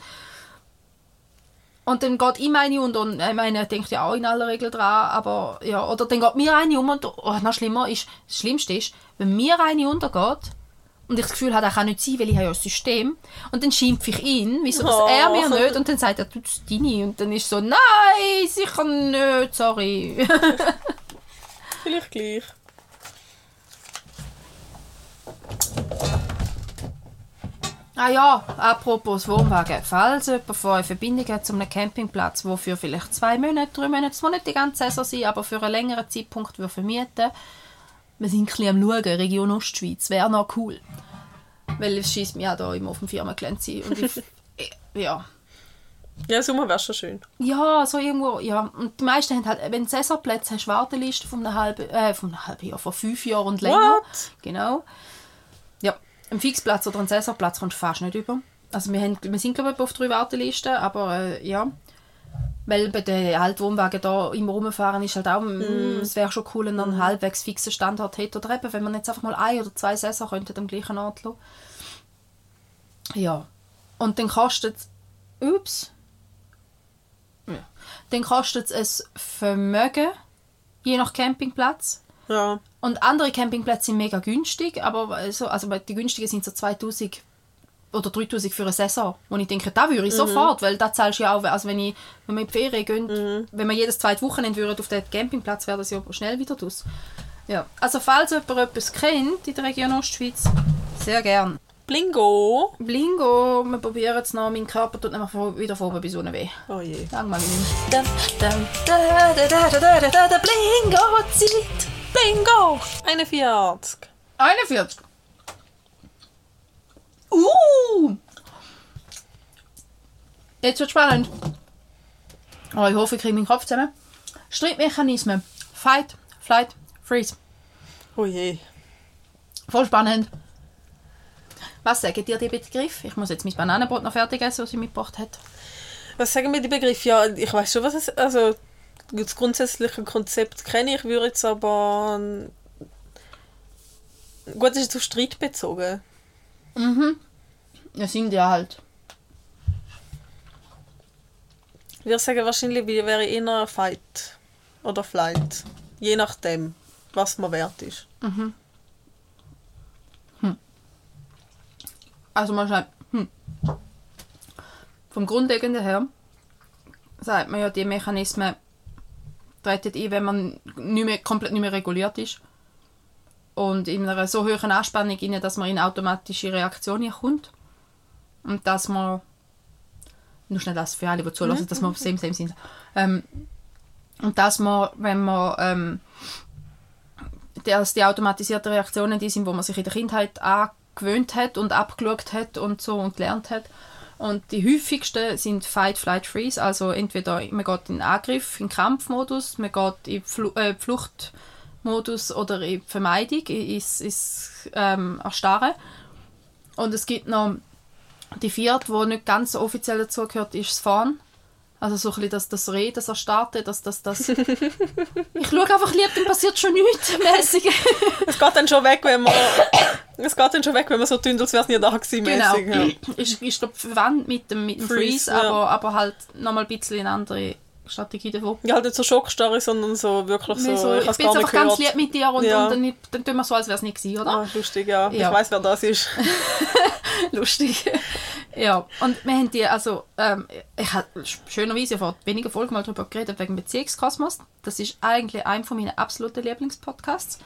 S2: Und dann geht ihm eine unter und ich meine, er denkt ja auch in aller Regel dran, aber ja, oder dann geht mir eine um und oh, noch schlimmer ist, das Schlimmste ist, wenn mir eine untergeht und ich das Gefühl habe, das kann nicht sein, weil ich habe ja ein System und dann schimpfe ich ihn, wieso dass
S1: Oh.
S2: er mir nicht und dann sagt er, du das ist deine und dann ist so, nein, sicher nicht, sorry.
S1: Vielleicht gleich.
S2: Ah ja, apropos Wohnwagen. Falls jemand von euch Verbindung hat zu einem Campingplatz, wo für vielleicht zwei Monate, drei Monate, es muss nicht die ganze Saison sein, aber für einen längeren Zeitpunkt würde vermieten, wir sind ein bisschen am Schauen, Region Ostschweiz, wäre noch cool. Weil es schießt mich auch hier immer auf dem Firmengelände sein. Und ich, ja.
S1: Ja, Sommer wäre schon schön.
S2: Ja, so irgendwo, ja. Und die meisten haben halt, wenn du Saisonplätze hast, Warteliste von einem halben, äh, von einem halben Jahr, von fünf Jahren und länger.
S1: What?
S2: Genau. Ja, ein Fixplatz oder ein Saisonplatz kommst du fast nicht über. Also wir, haben, wir sind glaube ich auf drei Wartelisten, aber äh, ja. Weil bei den Altwohnwagen da immer rumfahren ist halt auch, mm. es wäre schon cool, wenn man einen halbwegs fixen Standort hätte. Oder eben, wenn man jetzt einfach mal ein oder zwei Saison könnte am gleichen Ort lassen. Ja. Und dann kostet es, ups, ja. dann kostet es ein Vermögen, je nach Campingplatz.
S1: Ja.
S2: Und andere Campingplätze sind mega günstig, aber so, also die günstigen sind so 2000 oder 3000 für eine Saison. Und ich denke, da würde ich mhm. sofort, weil da zahlst du ja auch, also wenn, ich, wenn wir in die Ferien gehen, mhm. wenn wir jedes zweite Wochenende würden auf den Campingplatz, wäre das ja schnell wieder aus. Ja, also falls jemand etwas kennt in der Region Ostschweiz, sehr gern.
S1: Blingo.
S2: Blingo, wir probieren es noch. Mein Körper tut nämlich wieder vorne bis unten weh.
S1: Oh je.
S2: Danke mal. Blingo-Zeit.
S1: Blingo. 41.
S2: 41. Uh! Jetzt wird spannend. Oh, ich hoffe, ich kriege meinen Kopf zusammen. Streitmechanismen. Fight, Flight, Freeze.
S1: Oh je.
S2: Voll spannend. Was sagen dir die Begriffe? Ich muss jetzt mein Bananenbrot noch fertig essen, was sie mitgebracht hat.
S1: Was sagen wir die Begriffe? Ja, ich weiß schon, was es also das grundsätzliche Konzept kenne ich, würde jetzt aber gut, das ist auf Streit bezogen.
S2: Ja, sind ja halt.
S1: Würde sagen, wahrscheinlich wie- wäre eher Fight oder Flight. Je nachdem, was man wert ist.
S2: Also man sagt, hm. vom Grundlegenden her sagt man ja, die Mechanismen treten ein, wenn man nicht mehr, komplett nicht mehr reguliert ist. Und in einer so hohen Anspannung, rein, dass man in automatische Reaktionen kommt. Und dass man, nur schnell das für alle, die zulassen, dass wir same, same sind. Ähm, und dass man, wenn man ähm, dass die automatisierten Reaktionen die sind, wo man sich in der Kindheit angewöhnt hat und abgeschaut hat und so und gelernt hat. Und die häufigsten sind Fight, Flight, Freeze. Also entweder man geht in Angriff, in Kampfmodus, man geht in Flu äh, Fluchtmodus oder in Vermeidung, ins, ins ähm, Erstarren. und es gibt noch die vierte, die nicht ganz so offiziell dazugehört, ist das Fahren. Also so ein bisschen das, das Reden, das Erstarten, das, das, das... ich schaue einfach lieb, dann passiert schon nichts mäßig.
S1: es geht dann schon weg, wenn man... es geht dann schon weg, wenn man so tun, als wäre es nie da gewesen
S2: Genau.
S1: mäßig, ja.
S2: ist, ist glaube verwandt mit dem, mit dem
S1: Freeze,
S2: Freeze,
S1: ja.
S2: aber, aber halt nochmal ein bisschen eine andere Strategie davon.
S1: Ja, halt nicht so Schockstarre, sondern so wirklich so...
S2: So, ich
S1: hab's
S2: bin einfach ganz lieb mit dir und,
S1: Ja.
S2: und dann, dann tun wir so, als wäre es nicht gewesen, oder?
S1: Ah, lustig, ja.
S2: Ja.
S1: Ich weiß wer das ist.
S2: Lustig. ja, und wir haben die, also, ähm, ich habe schönerweise vor wenigen Folgen mal darüber geredet, wegen Beziehungskosmos. Das ist eigentlich einer von meinen absoluten Lieblingspodcasts.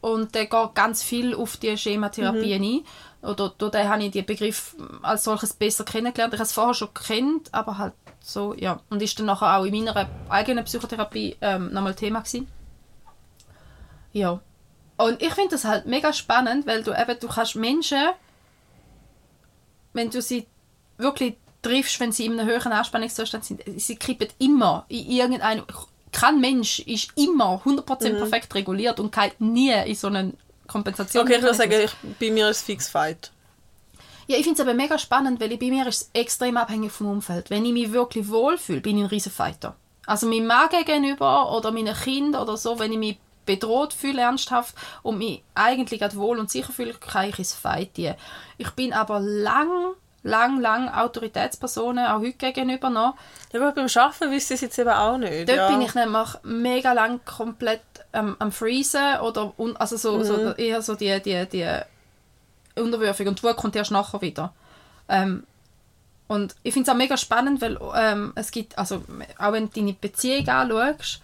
S2: Und der geht ganz viel auf die Schematherapien ein. Oder durch den habe ich den Begriff als solches besser kennengelernt. Ich habe es vorher schon gekannt, aber halt so, ja. Und ist dann nachher auch in meiner eigenen Psychotherapie ähm, nochmal Thema gewesen. Ja. Und ich finde das halt mega spannend, weil du eben, du kannst Menschen wenn du sie wirklich triffst, wenn sie in einem höheren Anspannungszustand sind, sie kippen immer in irgendeinem... Kein Mensch ist immer 100% perfekt reguliert und geht nie in so einen Kompensation.
S1: Okay, ich würde sagen, ich, bei mir ist es fix Fight.
S2: Ja, ich finde es aber mega spannend, weil ich, bei mir ist es extrem abhängig vom Umfeld. Wenn ich mich wirklich wohlfühle, bin ich ein riesen Fighter. Also meinem Mann gegenüber oder meinen Kindern oder so, wenn ich mich bedroht fühle, ernsthaft, und mich eigentlich gerade wohl und sicher fühle, kann ich ins Fight gehen. Ich bin aber lang, lang, lang Autoritätspersonen, auch heute gegenüber noch.
S1: Ja, aber beim Arbeiten wüsste ich es jetzt eben auch nicht.
S2: Dort
S1: ja.
S2: bin ich nämlich mega lang komplett ähm, am Freezen oder un also so, so eher so die, die, die Unterwürfung und die Wut kommt erst nachher wieder. Ähm, und ich finde es auch mega spannend, weil ähm, es gibt, also auch wenn du deine Beziehung anschaust,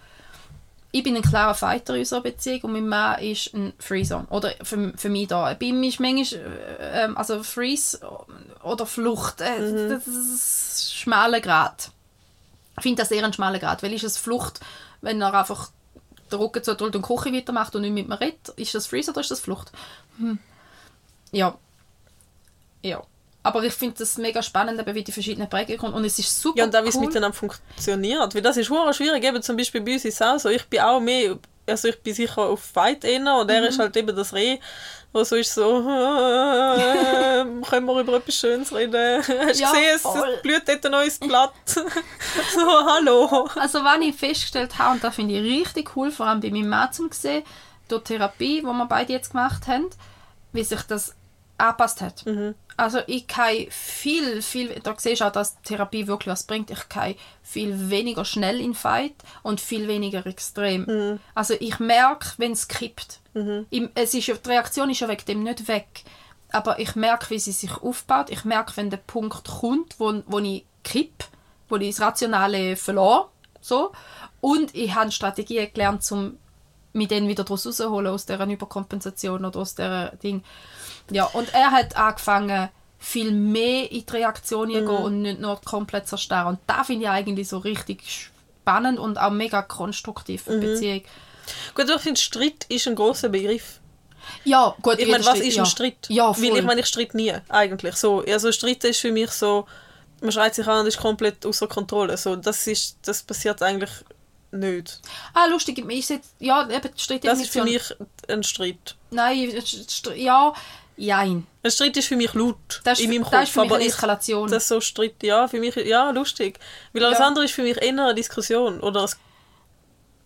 S2: ich bin ein klarer Fighter in unserer Beziehung und mein Mann ist ein Freezer. Oder für, für mich da. Bei ihm ist manchmal, äh, ähm, also Freeze oder Flucht, äh, das ist ein schmaler Grad. Ich finde das eher ein schmaler Grad, weil ist es Flucht, wenn er einfach den Rücken zudrückt und die Küche weitermacht und nicht mit mir redet, ist das Freeze oder ist das Flucht? Hm. Ja. Ja. Aber ich finde das mega spannend, eben, wie die verschiedenen Prägungen kommen. Und es ist super
S1: Ja, und auch wie es
S2: cool.
S1: miteinander funktioniert. Weil das ist hure schwierig. Eben zum Beispiel bei uns ist es auch so. Ich bin auch mehr, also ich bin sicher auf Fight eher und
S2: Mhm.
S1: er ist halt eben das Reh, wo so ist so, äh, können wir über etwas Schönes reden? Hast du
S2: Ja,
S1: gesehen, es es blüht dort ein neues Blatt. so, hallo.
S2: Also was ich festgestellt habe, und das finde ich richtig cool, vor allem bei meinem Mann zum sehen, durch die Therapie, die wir beide jetzt gemacht haben, wie sich das angepasst hat. Also ich kann viel, viel, da siehst du auch, dass Therapie wirklich was bringt, ich kann viel weniger schnell in Fight und viel weniger extrem. Also ich merke, wenn es kippt. Im, es ist, die Reaktion ist ja wegen dem nicht weg. Aber ich merke, wie sie sich aufbaut. Ich merke, wenn der Punkt kommt, wo, wo ich kipp, wo ich das Rationale verlor. So. Und ich habe Strategien gelernt, um mich dann wieder daraus rauszuholen, aus dieser Überkompensation oder aus dieser Ding. Ja, und er hat angefangen, viel mehr in die Reaktion zu gehen und nicht nur komplett zu erstarren. Und da finde ich eigentlich so richtig spannend und auch mega konstruktiv die Beziehung.
S1: Gut, ich finde, Streit ist ein großer Begriff.
S2: Ja, gut.
S1: Ich meine, was ist
S2: ja.
S1: ein Streit?
S2: Ja, voll.
S1: Weil ich meine, ich streite nie, eigentlich. So, also Streit ist für mich so, man schreit sich an und ist komplett außer Kontrolle. So, das, ist, das passiert eigentlich nicht.
S2: ah, lustig. Ich setz, ja, eben, die
S1: Das ist für mich ein Streit.
S2: Nein, ja, jein.
S1: Ein Streit ist für mich laut
S2: Das ist,
S1: in meinem
S2: das
S1: Kopf,
S2: ist für mich
S1: aber
S2: eine
S1: ich,
S2: Eskalation.
S1: das so Streit, ja, für mich, ja, lustig. Weil alles
S2: Ja.
S1: andere ist für mich eher eine Diskussion oder ein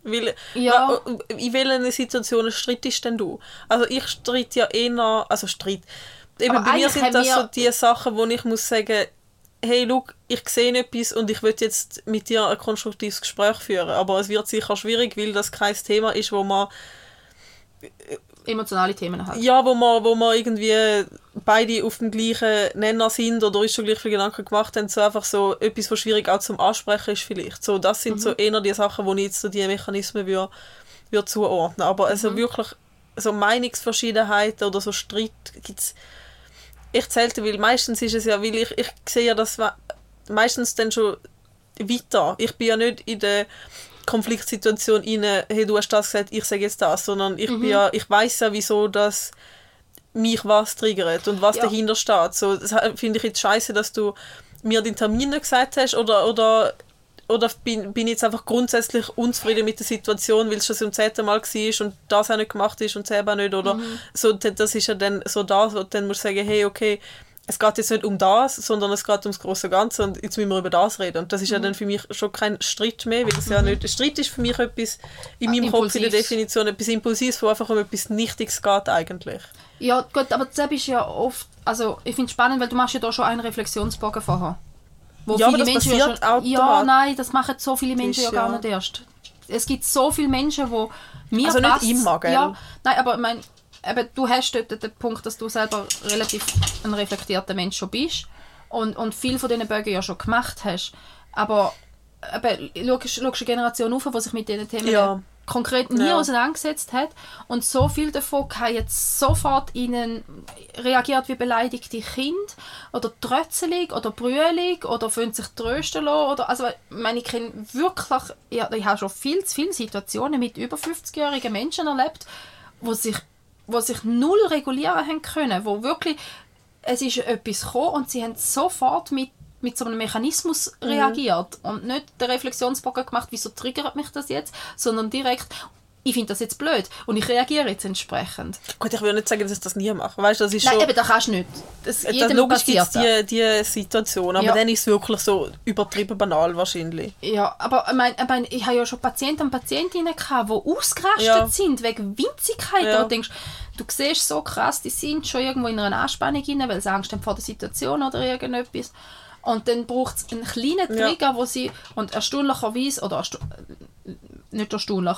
S1: weil,
S2: Ja.
S1: wa- in welcher Situation streitest denn du? Also ich streite ja eher, also Streit. Eben
S2: Aber
S1: bei mir sind das so die Sachen, wo ich muss sagen, hey, look, ich sehe etwas und ich will jetzt mit dir ein konstruktives Gespräch führen. Aber es wird sicher schwierig, weil das kein Thema ist, wo man
S2: Emotionale Themen halt.
S1: ja, wo man, wo man irgendwie beide auf dem gleichen Nenner sind oder uns schon gleich viele Gedanken gemacht haben, so einfach so etwas, was schwierig auch zum Ansprechen ist vielleicht. So, das sind so eher die Sachen, wo ich jetzt so die Mechanismen würde, würde zuordnen. Aber also wirklich so Meinungsverschiedenheiten oder so Streit gibt's echt selten, weil meistens ist es ja, weil ich, ich sehe ja das meistens dann schon weiter. Ich bin ja nicht in der Konfliktsituation inne, hey, du hast das gesagt, ich sage jetzt das, sondern ich bin ja, ich weiß ja, wieso das mich was triggert und was
S2: Ja.
S1: dahinter steht. So, das finde ich jetzt scheiße, dass du mir den Termin nicht gesagt hast oder, oder oder bin, bin ich jetzt einfach grundsätzlich unzufrieden mit der Situation, weil es schon zum zehnten Mal war und das auch nicht gemacht ist und selber nicht, oder
S2: Mhm.
S1: so, das ist ja dann so das, wo dann musst du sagen, hey, okay, es geht jetzt nicht um das, sondern es geht ums große Ganze und jetzt müssen wir über das reden. Und das
S2: Mhm.
S1: ist ja dann für mich schon kein Streit mehr, weil es ja nicht, Streit ist für mich etwas in meinem Kopf in der. Definition, etwas Impulsives, wo einfach um etwas Nichtiges geht eigentlich.
S2: Ja, gut, aber das ist ja oft, also ich finde es spannend, weil du machst ja da schon einen Reflexionsbogen vorher. Wo
S1: Ja, aber das passiert
S2: ja Ja,
S1: automatisch.
S2: nein, das machen so viele Menschen ja gar
S1: ja-
S2: nicht erst. Es gibt so viele Menschen, wo mir
S1: Also nicht
S2: passt-
S1: immer, gell?
S2: Ja, nein, aber ich meine, eben, du hast dort den Punkt, dass du selber relativ ein reflektierter Mensch schon bist und, und viel von diesen Bögen ja schon gemacht hast. Aber eben, schaust, schaust eine Generation auf, die sich mit diesen Themen
S1: Ja.
S2: konkret nie
S1: Ja.
S2: auseinandergesetzt hat und so viel davon kann jetzt sofort ihnen reagiert wie beleidigte Kind oder trötzelig oder brühelig oder fühlt sich trösten lassen oder also ich meine ich kenne wirklich ja, ich habe schon viel zu viele Situationen mit über 50-jährigen Menschen erlebt wo sich wo sich null regulieren haben können wo wirklich es ist etwas gekommen und sie haben sofort mit mit so einem Mechanismus reagiert und nicht den Reflexionsbogen gemacht, wieso triggert mich das jetzt, sondern direkt, ich finde das jetzt blöd und ich reagiere jetzt entsprechend.
S1: Gut, ich will nicht sagen, dass ich das nie mache. Weißt, das ist
S2: Nein,
S1: schon...
S2: eben, das kannst du nicht. Das,
S1: Dann
S2: jedem
S1: logisch gibt
S2: passiert
S1: es die, die Situation, aber
S2: Ja.
S1: dann ist es wirklich so übertrieben banal wahrscheinlich.
S2: Ja, aber ich, mein, ich, mein, ich habe ja schon Patienten und Patientinnen gehabt, die ausgerastet
S1: Ja.
S2: sind wegen Winzigkeit.
S1: Ja.
S2: Und du denkst, du siehst so krass, die sind schon irgendwo in einer Anspannung rein, weil sie Angst haben vor der Situation oder irgendetwas. Und dann braucht es einen kleinen
S1: Ja.
S2: Trigger, wo sie, und erstaunlicherweise, oder ersta äh, nicht erstaunlich,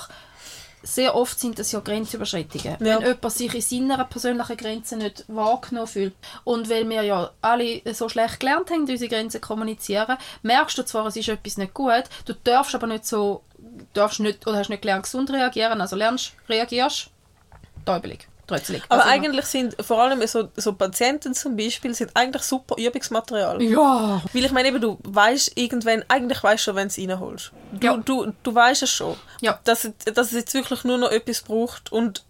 S2: sehr oft sind das ja Grenzüberschreitungen.
S1: Ja.
S2: Wenn jemand sich in seiner persönlichen Grenze nicht wahrgenommen fühlt. Und weil wir ja alle so schlecht gelernt haben, unsere Grenzen zu kommunizieren, merkst du zwar, es ist etwas nicht gut, du darfst aber nicht so, darfst nicht, oder hast nicht gelernt, gesund reagieren, also lernst, reagierst, täubelig, trötzelig.
S1: Aber
S2: immer.
S1: eigentlich sind vor allem so, so Patienten zum Beispiel sind eigentlich super Übungsmaterial.
S2: Ja,
S1: Weil ich meine eben, du weißt irgendwann, eigentlich weißt du schon, wenn du es reinholst. Du,
S2: Ja.
S1: du, du weißt es schon.
S2: Ja.
S1: Dass, es- dass es jetzt wirklich nur noch etwas braucht und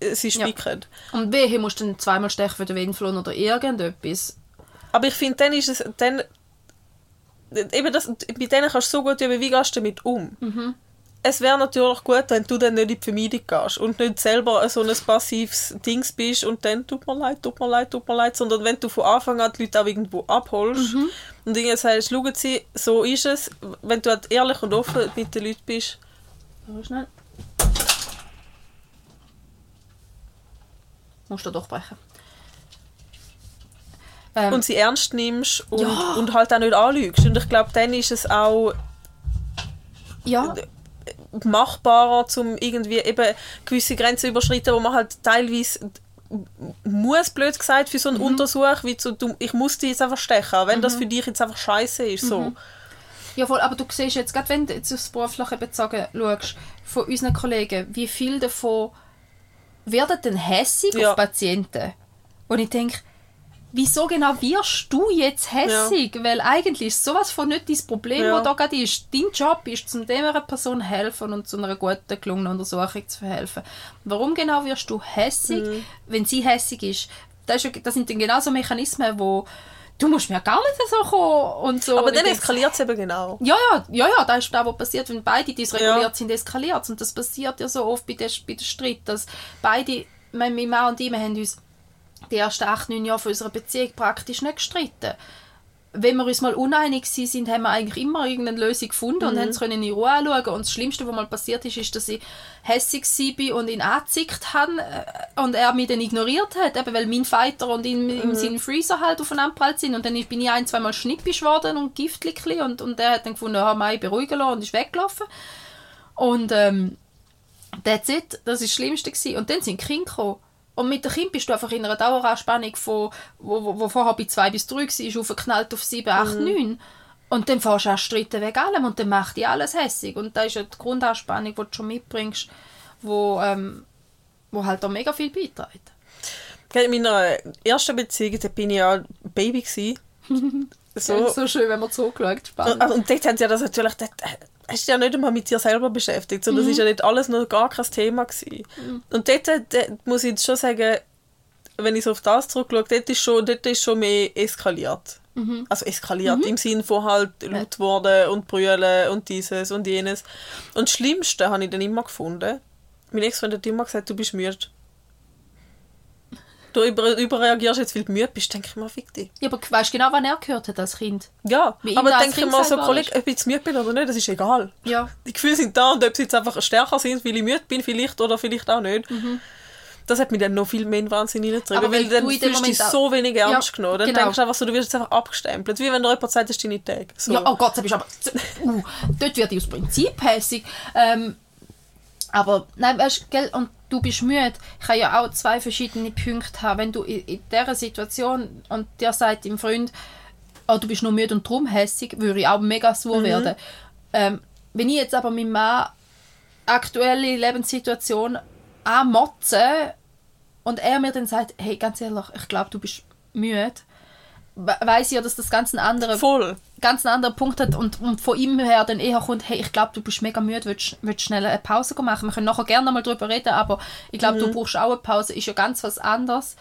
S1: äh, sie
S2: Ja.
S1: spicken.
S2: und wehe, musst du dann zweimal stechen für den Windflon oder irgendetwas.
S1: Aber ich finde, dann ist es, dann, eben das, bei denen kannst du so gut üben, wie gehst du damit um.
S2: Mhm.
S1: Es wäre natürlich gut, wenn du dann nicht in die Vermeidung gehst und nicht selber so ein passives Dings bist und dann tut mir leid, tut mir leid, tut mir leid, sondern wenn du von Anfang an die Leute auch irgendwo abholst
S2: Mhm.
S1: und irgendwie sagst, schauen Sie, so ist es, wenn du halt ehrlich und offen mit den Leuten bist,
S2: Warte schnell. Musst du doch brechen. Ähm,
S1: und sie ernst nimmst und,
S2: Ja.
S1: und halt auch nicht anlügst. Und ich glaube, dann ist es auch
S2: ja,
S1: machbarer, um irgendwie eben gewisse Grenzen zu überschreiten, wo man halt teilweise muss, blöd gesagt, für so einen Untersuch, wie so, du, ich muss die jetzt einfach stechen, wenn das für dich jetzt einfach scheiße ist. So.
S2: ja voll, aber du siehst jetzt, gerade wenn du jetzt aufs Berufliche bezogen schaust, von unseren Kollegen, wie viel davon werden denn hässig
S1: Ja.
S2: auf Patienten? Und ich denke, wieso genau wirst du jetzt hässig? Weil eigentlich ist sowas von nicht dein Problem,
S1: Ja.
S2: was da gerade ist. Dein Job ist, zum dieser Person helfen und zu einer guten, gelungenen Untersuchung zu verhelfen. Warum genau wirst du hässig,
S1: Mhm.
S2: wenn sie hässig ist? Das, ist ja, das sind dann genau so Mechanismen, wo du musst mir gar nicht so kommen und so.
S1: Aber dann eskaliert es eben genau.
S2: ja, ja, ja, ja, das ist das, was passiert, wenn beide dysreguliert
S1: Ja.
S2: sind, eskaliert Und das passiert ja so oft bei den Streit, dass beide, mein, mein Mann und ich, wir haben uns die ersten acht, neun Jahre von unserer Beziehung praktisch nicht gestritten. Wenn wir uns mal uneinig waren, sind, haben wir eigentlich immer irgendeine Lösung gefunden und haben es können in Ruhe anschauen. Und das Schlimmste, was mal passiert ist, ist, dass ich hässig war und ihn angezickt habe äh, und er mich dann ignoriert hat, eben weil mein Fighter und ihm, ihm sein Freezer halt aufeinander prallt sind. Und dann bin ich ein, zweimal schnippisch geworden und giftlich und, und er hat dann gefunden, ja, Mai beruhigen lassen und ist weggelaufen. Und ähm, that's it, das war das Schlimmste. Gewesen. Und dann sind die Kinder gekommen. Und mit dem Kind bist du einfach in einer Daueranspannung, von, wo, wo, wo vorher bei 2 bis 3 war, aufgeknallt auf 7, 8, 9. Und dann fährst du an streiten wegen allem und dann macht dich alles hässig. Und das ist ja die Grundanspannung, die du schon mitbringst, wo, ähm, wo halt auch mega viel beiträgt.
S1: In meiner ersten Beziehung, da bin ich ja Baby.
S2: So,
S1: so.
S2: so schön, wenn man zurückschaut. Spannend.
S1: Und, und dort haben sie ja das natürlich, dort hast du ja nicht einmal mit dir selber beschäftigt, sondern das ist ja nicht alles noch gar kein Thema gewesen. Und dort, dort muss ich jetzt schon sagen, wenn ich so auf das zurückschaue, dort ist schon, dort ist schon mehr eskaliert.
S2: Mhm.
S1: Also eskaliert im Sinn von halt laut worden und brüllen und dieses und jenes. Und das Schlimmste habe ich dann immer gefunden. Mein Ex-Freund hat immer gesagt, du bist müde. Du über, überreagierst jetzt, weil du müde bist, denke ich mir, fick dich.
S2: Ja, aber weißt du genau, wann er gehört hat als Kind?
S1: Ja,
S2: Wie
S1: aber denke ich mir so, Kollege, ob ich jetzt müde bin oder nicht, das ist egal.
S2: Ja.
S1: Die Gefühle sind da und ob sie jetzt einfach stärker sind, weil ich müde bin, vielleicht oder vielleicht auch nicht. Das hat mich dann noch viel mehr in Wahnsinn reingetrieben,
S2: Mhm. Aber
S1: weil
S2: weil
S1: dann
S2: du
S1: fühlst du dich so wenig
S2: Ja,
S1: ernst genommen. Dann
S2: genau.
S1: denkst du einfach so, du wirst jetzt einfach abgestempelt. Wie wenn dir jemand sagt, das ist deine Tag. So.
S2: Ja, oh Gott, das ist aber. Uh, dort werde ich aus Prinzip hässig. Ähm, aber, nein, weißt du, gell, und du bist müde. Ich kann ja auch zwei verschiedene Punkte haben. Wenn du in, in dieser Situation und dir sagt dein Freund, oh, du bist nur müde und drum hässig, würde ich auch mega sauer werden. Ähm, wenn ich jetzt aber meinem Mann aktuelle Lebenssituation anmotze und er mir dann sagt, hey, ganz ehrlich, ich glaube, du bist müde, we- weiss ich ja, dass das ganz ein anderer
S1: Voll.
S2: Ganz einen anderen Punkt hat und, und von ihm her dann eher kommt, hey, ich glaube, du bist mega müde, willst, willst schnell eine Pause machen? Wir können nachher gerne mal darüber reden, aber ich glaube,
S1: Mhm.
S2: du brauchst auch eine Pause, ist ja ganz was anderes.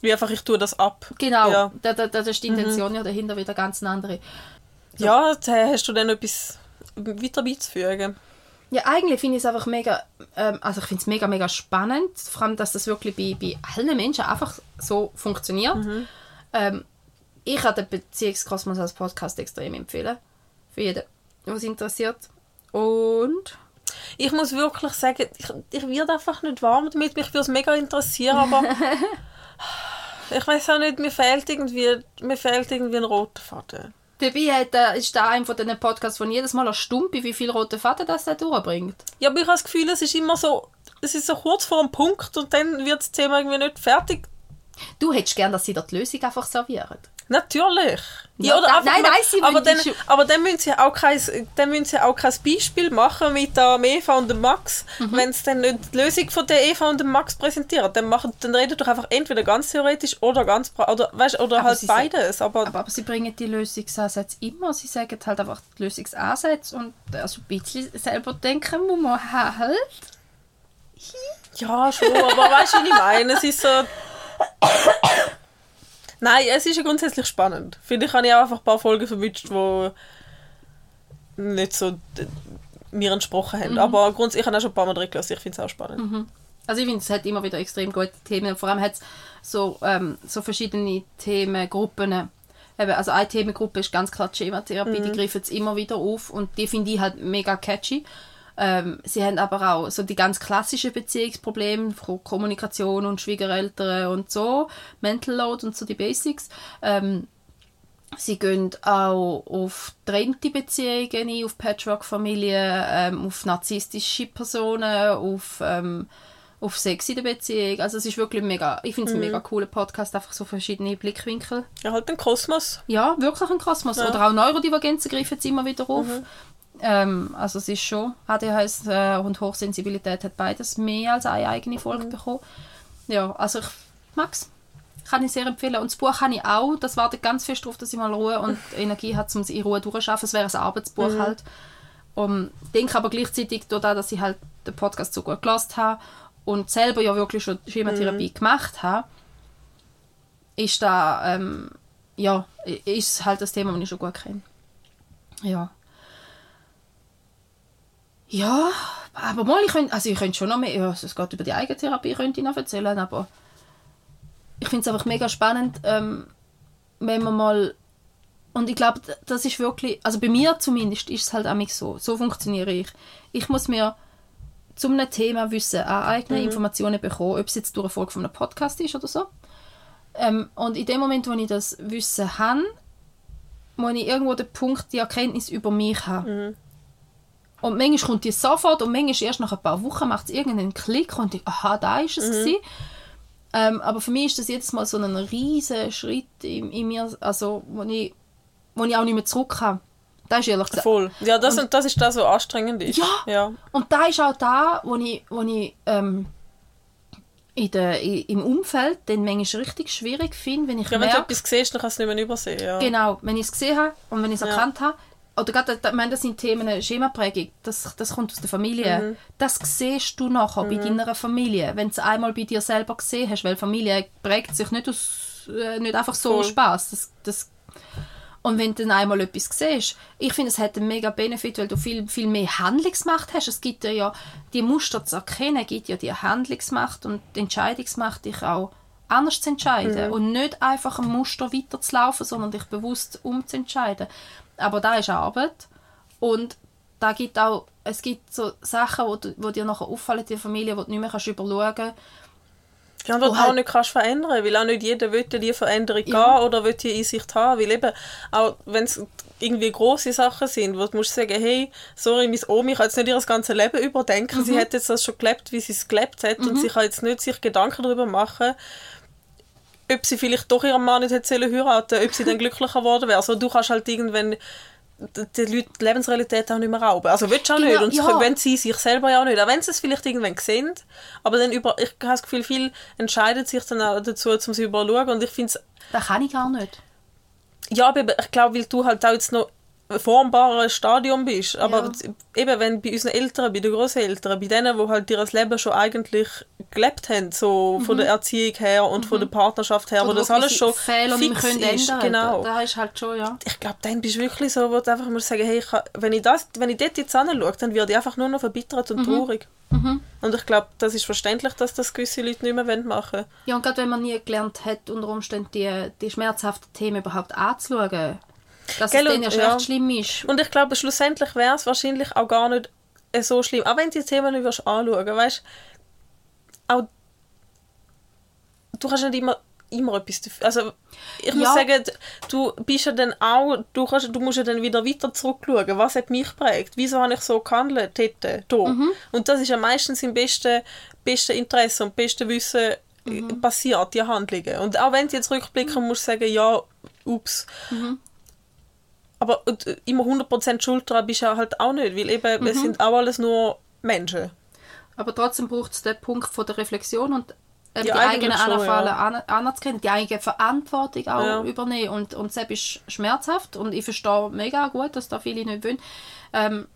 S1: Wie einfach, ich tue das ab.
S2: Genau,
S1: Ja,
S2: da, da, da ist die
S1: Mhm.
S2: Intention ja dahinter wieder ganz eine andere.
S1: ja da hast du dann etwas weiter beizufügen.
S2: Ja, eigentlich finde ich es einfach mega, ähm, also ich finde es mega, mega spannend, vor allem, dass das wirklich bei, bei allen Menschen einfach so funktioniert. Ähm, ich kann den Beziehungskosmos als Podcast extrem empfehlen, für jeden, was interessiert. Und
S1: Ich muss wirklich sagen, ich, ich werde einfach nicht warm damit. Mich würde es mega interessieren, aber ich weiß auch nicht, mir fehlt irgendwie, mir fehlt irgendwie ein roter Faden.
S2: Dabei hat, äh, ist da einer von diesen Podcasts, von jedes Mal erstaunt, wie viel rote Faden das er durchbringt.
S1: Ja, aber ich habe das Gefühl, es ist immer so, es ist so kurz vor dem Punkt und dann wird das Thema irgendwie nicht fertig.
S2: Du hättest gern, dass sie dir die Lösung einfach servieren.
S1: Natürlich.
S2: Ja, da- nein,
S1: mal-
S2: nein, sie
S1: aber dann, aber dann müssen sie auch kein, dann müssen sie auch kein Beispiel machen mit der Eva und dem Max,
S2: Mhm.
S1: wenn sie dann nicht die Lösung von der Eva und dem Max präsentieren. Dann machen, dann reden doch einfach entweder ganz theoretisch oder ganz oder weißt, oder
S2: Aber
S1: halt
S2: sie sagen-
S1: beides. Aber,
S2: Aber, aber sie bringen die Lösungsansätze immer. Sie sagen halt einfach die Lösungsansätze und also ein bisschen selber denken muss man halt.
S1: ja schon, aber weißt du, wie ich meine? Es ist so. Nein, es ist ja grundsätzlich spannend. Finde ich, habe ich auch einfach ein paar Folgen verwünscht, die nicht so d- mir entsprochen
S2: Mhm.
S1: haben. Aber grundsätzlich, ich habe auch schon ein paar Mal drin gelassen. Ich finde es auch spannend.
S2: Also ich finde, es hat immer wieder extrem gute Themen. Vor allem hat es so, ähm, so verschiedene Themengruppen. Eben, also eine Themengruppe ist ganz klar Schematherapie, die greifen es immer wieder auf und die finde ich halt mega catchy. Ähm, sie haben aber auch so die ganz klassischen Beziehungsprobleme, von Kommunikation und Schwiegereltern und so, Mental Load und so die Basics. Ähm, Sie gehen auch auf getrennte Beziehungen ein, auf Patchwork-Familien, ähm, auf narzisstische Personen, auf, ähm, auf Sex in der Beziehung. Also es ist wirklich mega, ich finde es ein mega cooler Podcast, einfach so verschiedene Blickwinkel.
S1: Ja, halt den Kosmos.
S2: Ja, wirklich ein Kosmos.
S1: Ja.
S2: Oder auch Neurodivergenzen greifen jetzt immer wieder auf. Ähm, also es ist schon, ADHS äh, und Hochsensibilität hat beides mehr als eine eigene Folge bekommen. Ja, also ich mag es. Kann ich sehr empfehlen. Und das Buch kann ich auch. Das wartet ganz fest darauf, dass ich mal Ruhe und Energie habe, um es in Ruhe durchzuschaffen. Es wäre ein Arbeitsbuch halt. Und denke aber gleichzeitig dadurch, dass ich halt den Podcast so gut gelassen habe und selber ja wirklich schon Schematherapie gemacht habe, ist da, ähm, ja, ist halt das Thema, das ich schon gut kenne. Ja. Ja, aber mal, ich könnte, also ich könnte schon noch mehr, ja, es geht über die Eigentherapie, könnte ich noch erzählen, aber ich finde es einfach mega spannend, ähm, wenn man mal, und ich glaube, das ist wirklich, also bei mir zumindest ist es halt auch so, so funktioniere ich. Ich muss mir zu einem Thema Wissen aneignen, Informationen bekommen, ob es jetzt durch eine Folge von einem Podcast ist oder so. Ähm, und in dem Moment, wo ich das Wissen habe, muss ich irgendwo den Punkt, die Erkenntnis über mich haben. Und manchmal kommt die sofort und manchmal erst nach ein paar Wochen macht es irgendeinen Klick und ich, aha, da ist es gewesen. Ähm, aber für mich ist das jedes Mal so ein riesiger Schritt in, in mir, also wo ich, wo ich auch nicht mehr zurück kann. Das ist ehrlich gesagt.
S1: Voll. Ja, das, und das ist das, was anstrengend ist.
S2: Ja.
S1: ja.
S2: Und da ist auch da, wo ich, wo ich ähm, in der, im Umfeld dann manchmal richtig schwierig finde, wenn ich
S1: Ja, wenn du
S2: merke,
S1: etwas siehst, dann kannst du es nicht mehr übersehen. Ja.
S2: genau, wenn ich es gesehen habe und wenn ich es
S1: Ja.
S2: erkannt habe, oder gerade, ich meine, das sind Themen Schemaprägung, das, das kommt aus der Familie.
S1: Mhm.
S2: Das siehst du nachher bei deiner Familie, wenn du es einmal bei dir selber gesehen hast, weil Familie prägt sich nicht, aus, äh, nicht einfach so
S1: Voll.
S2: Spaß. Das, das, und wenn du dann einmal etwas siehst, ich finde, es hat einen mega Benefit, weil du viel, viel mehr Handlungsmacht hast. Es gibt dir ja, die Muster zu erkennen, gibt ja die Handlungsmacht und die Entscheidungsmacht, dich auch anders zu entscheiden. Und nicht einfach ein Muster weiterzulaufen, sondern dich bewusst umzuentscheiden. Aber da ist Arbeit. Und da gibt auch, es gibt so Sachen, wo, du, wo dir nachher auffallen der Familie, die du nicht mehr kannst überschauen kannst.
S1: Ja,
S2: Wo
S1: du
S2: halt-
S1: auch nicht kannst verändern, weil auch nicht jeder will die Veränderung
S2: Ja.
S1: gehen oder will die Einsicht haben, weil eben, auch wenn es irgendwie große Sachen sind, wo du musst sagen, hey, sorry, meine Omi kann jetzt nicht ihr ganzes Leben überdenken,
S2: Mhm.
S1: sie hat jetzt das schon gelebt, wie sie es gelebt hat und sie kann jetzt nicht sich Gedanken darüber machen, ob sie vielleicht doch ihren Mann nicht hätte heiraten, ob sie dann glücklicher geworden wäre. Also du kannst halt irgendwann die Leute die Lebensrealität auch nicht mehr rauben. Also willst du auch
S2: Genau,
S1: nicht. Und
S2: ja.
S1: wenn sie sich selber ja auch nicht. Auch wenn sie es vielleicht irgendwann sehen. Aber dann über, ich habe das Gefühl, viel entscheidet sich dann auch dazu, um sie überschauen. Und ich finde es,
S2: Das kann ich gar nicht.
S1: ja, aber ich glaube, weil du halt auch jetzt noch formbaren Stadium bist. Aber
S2: Ja.
S1: eben, wenn bei unseren Eltern, bei den Großeltern, bei denen, die halt ihr Leben schon eigentlich gelebt haben, so von der Erziehung her und von der Partnerschaft her, wo das alles schon
S2: nicht
S1: fix
S2: können
S1: ist.
S2: ändern
S1: Genau.
S2: Da, ist halt schon, ja.
S1: ich glaube, dann bist du wirklich so, wo du einfach musst sagen, hey, ich kann, wenn, ich das, wenn ich dort jetzt anschaue, dann werde ich einfach nur noch verbittert
S2: Mhm.
S1: und traurig. Und ich glaube, das ist verständlich, dass das gewisse Leute nicht mehr machen wollen.
S2: Ja, und gerade wenn man nie gelernt hat, unter Umständen die, die schmerzhaften Themen überhaupt anzuschauen, dass
S1: Gell,
S2: es ja
S1: und- ja.
S2: echt schlimm ist.
S1: Und ich glaube, schlussendlich wäre es wahrscheinlich auch gar nicht so schlimm. Auch wenn du die Themen nicht würdest anschauen weißt auch du kannst nicht immer, immer etwas dafür. Also ich muss
S2: Ja.
S1: sagen, du bist ja dann auch, du, kannst, du musst ja dann wieder weiter zurückschauen, was hat mich geprägt, wieso habe ich so gehandelt dort, da. Und das ist ja meistens im besten, besten Interesse und besten Wissen äh, passiert, die Handlungen. Und auch wenn du jetzt rückblicken musst du sagen, ja, ups. Aber äh, immer 100% Schuld dran bist du ja halt auch nicht, weil eben, es sind auch alles nur Menschen.
S2: Aber trotzdem braucht es den Punkt von der Reflexion und
S1: Ja,
S2: die
S1: eigentlich
S2: eigenen Anfälle
S1: ja.
S2: an, anerkennen, die eigene Verantwortung auch
S1: Ja.
S2: übernehmen. Und, und das ist schmerzhaft und ich verstehe mega gut, dass da viele nicht wollen. Ähm,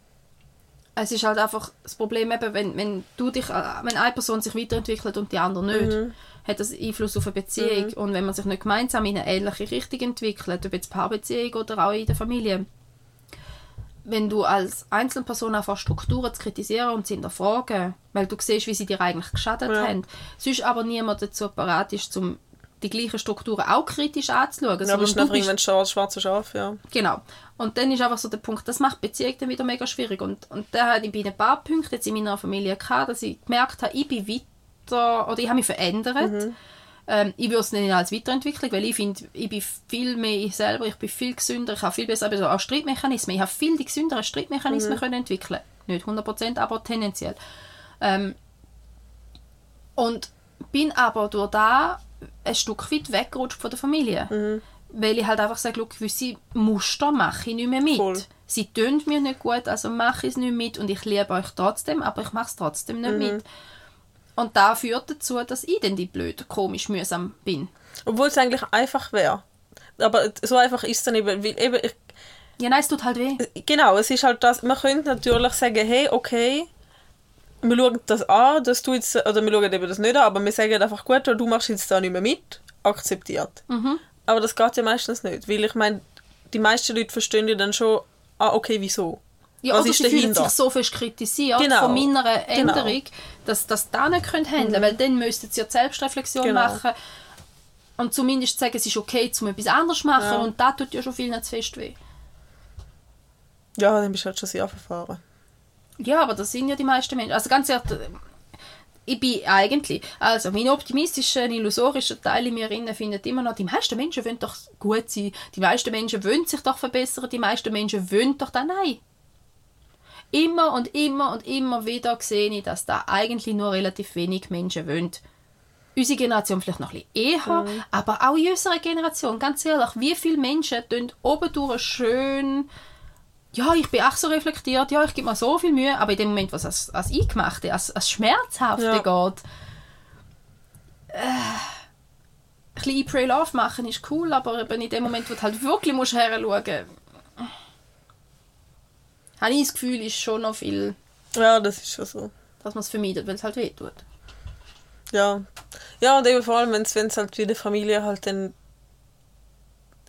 S2: es ist halt einfach das Problem, eben, wenn, wenn, du dich, äh, wenn eine Person sich weiterentwickelt und die andere nicht,
S1: Mhm.
S2: hat das Einfluss auf eine Beziehung. Und wenn man sich nicht gemeinsam in eine ähnliche Richtung entwickelt, ob jetzt Paarbeziehung oder auch in der Familie, wenn du als Einzelperson anfängst, Strukturen zu kritisieren und zu hinterfragen, weil du siehst, wie sie dir eigentlich geschadet
S1: Ja.
S2: haben, sonst aber niemand dazu parat ist, um die gleichen Strukturen auch kritisch anzuschauen.
S1: Ja, aber es ist einfach irgendwann schwarz, schwarze Schaf, ja.
S2: Genau. Und dann ist einfach so der Punkt, das macht Beziehung dann wieder mega schwierig. Und, und da hatte ich bei ein paar Punkten jetzt in meiner Familie gehabt, dass ich gemerkt habe, ich bin weiter, oder ich habe mich verändert. Ähm, ich würde es nicht als Weiterentwicklung, weil ich finde, ich bin viel mehr ich selber, ich bin viel gesünder, ich habe viel besser, aber auch Streitmechanismen, ich habe viel die gesünderen Streitmechanismen können entwickeln. Nicht 100%, aber tendenziell. Ähm, und bin aber durch da ein Stück weit weggerutscht von der Familie. Weil ich halt einfach sage, gewisse Muster mache ich nicht mehr mit.
S1: Voll.
S2: Sie tun mir nicht gut, also mache ich es nicht mit und ich liebe euch trotzdem, aber ich mache es trotzdem nicht mit. Und da führt dazu, dass ich dann die blöd, komisch, mühsam bin.
S1: Obwohl es eigentlich einfach wäre. Aber so einfach ist es dann eben, weil eben ich,
S2: Ja, nein, es tut halt weh.
S1: genau, es ist halt das, man könnte natürlich sagen, hey, okay, wir schauen das an, dass du jetzt, oder wir schauen eben das nicht an, aber wir sagen einfach, gut, du machst jetzt da nicht mehr mit, akzeptiert.
S2: Mhm.
S1: Aber das geht ja meistens nicht, weil ich meine, die meisten Leute verstehen ja dann schon, ah, okay, wieso?
S2: Ja,
S1: Was
S2: oder
S1: ist
S2: sie fühlen sich so fest kritisiert
S1: Genau.
S2: von meiner
S1: Genau.
S2: Änderung, dass das da nicht können handeln weil dann müssten sie ja Selbstreflexion
S1: Genau.
S2: machen und zumindest sagen, es ist okay, um etwas anderes zu machen
S1: Ja.
S2: und da tut ja schon viel nicht zu fest weh.
S1: Ja, dann bist du halt schon sehr verfahren.
S2: Ja, aber das sind ja die meisten Menschen. Also ganz ehrlich, ich bin eigentlich, also mein optimistischer, illusorischer Teil in mir innen findet immer noch, die meisten Menschen wollen doch gut sein, die meisten Menschen wollen sich doch verbessern, die meisten Menschen wollen doch da nein. Immer und immer und immer wieder sehe ich, dass da eigentlich nur relativ wenig Menschen wollen. Unsere Generation vielleicht noch ein bisschen eher, aber auch in unserer Generation, ganz ehrlich, wie viele Menschen tun oben durch schön ja, ich bin auch so reflektiert, ja, ich gebe mir so viel Mühe, aber in dem Moment, was als, als Eingemachte, als, als Schmerzhafte
S1: Ja.
S2: geht, äh, ein bisschen Pray Love machen ist cool, aber eben in dem Moment, wo du halt wirklich musst heranschauen habe ich das Gefühl, ist schon noch viel,
S1: Ja, das ist schon so.
S2: dass man es vermeidet, weil es halt weh tut.
S1: Ja. Ja, und eben vor allem, wenn es halt wie der Familie halt dann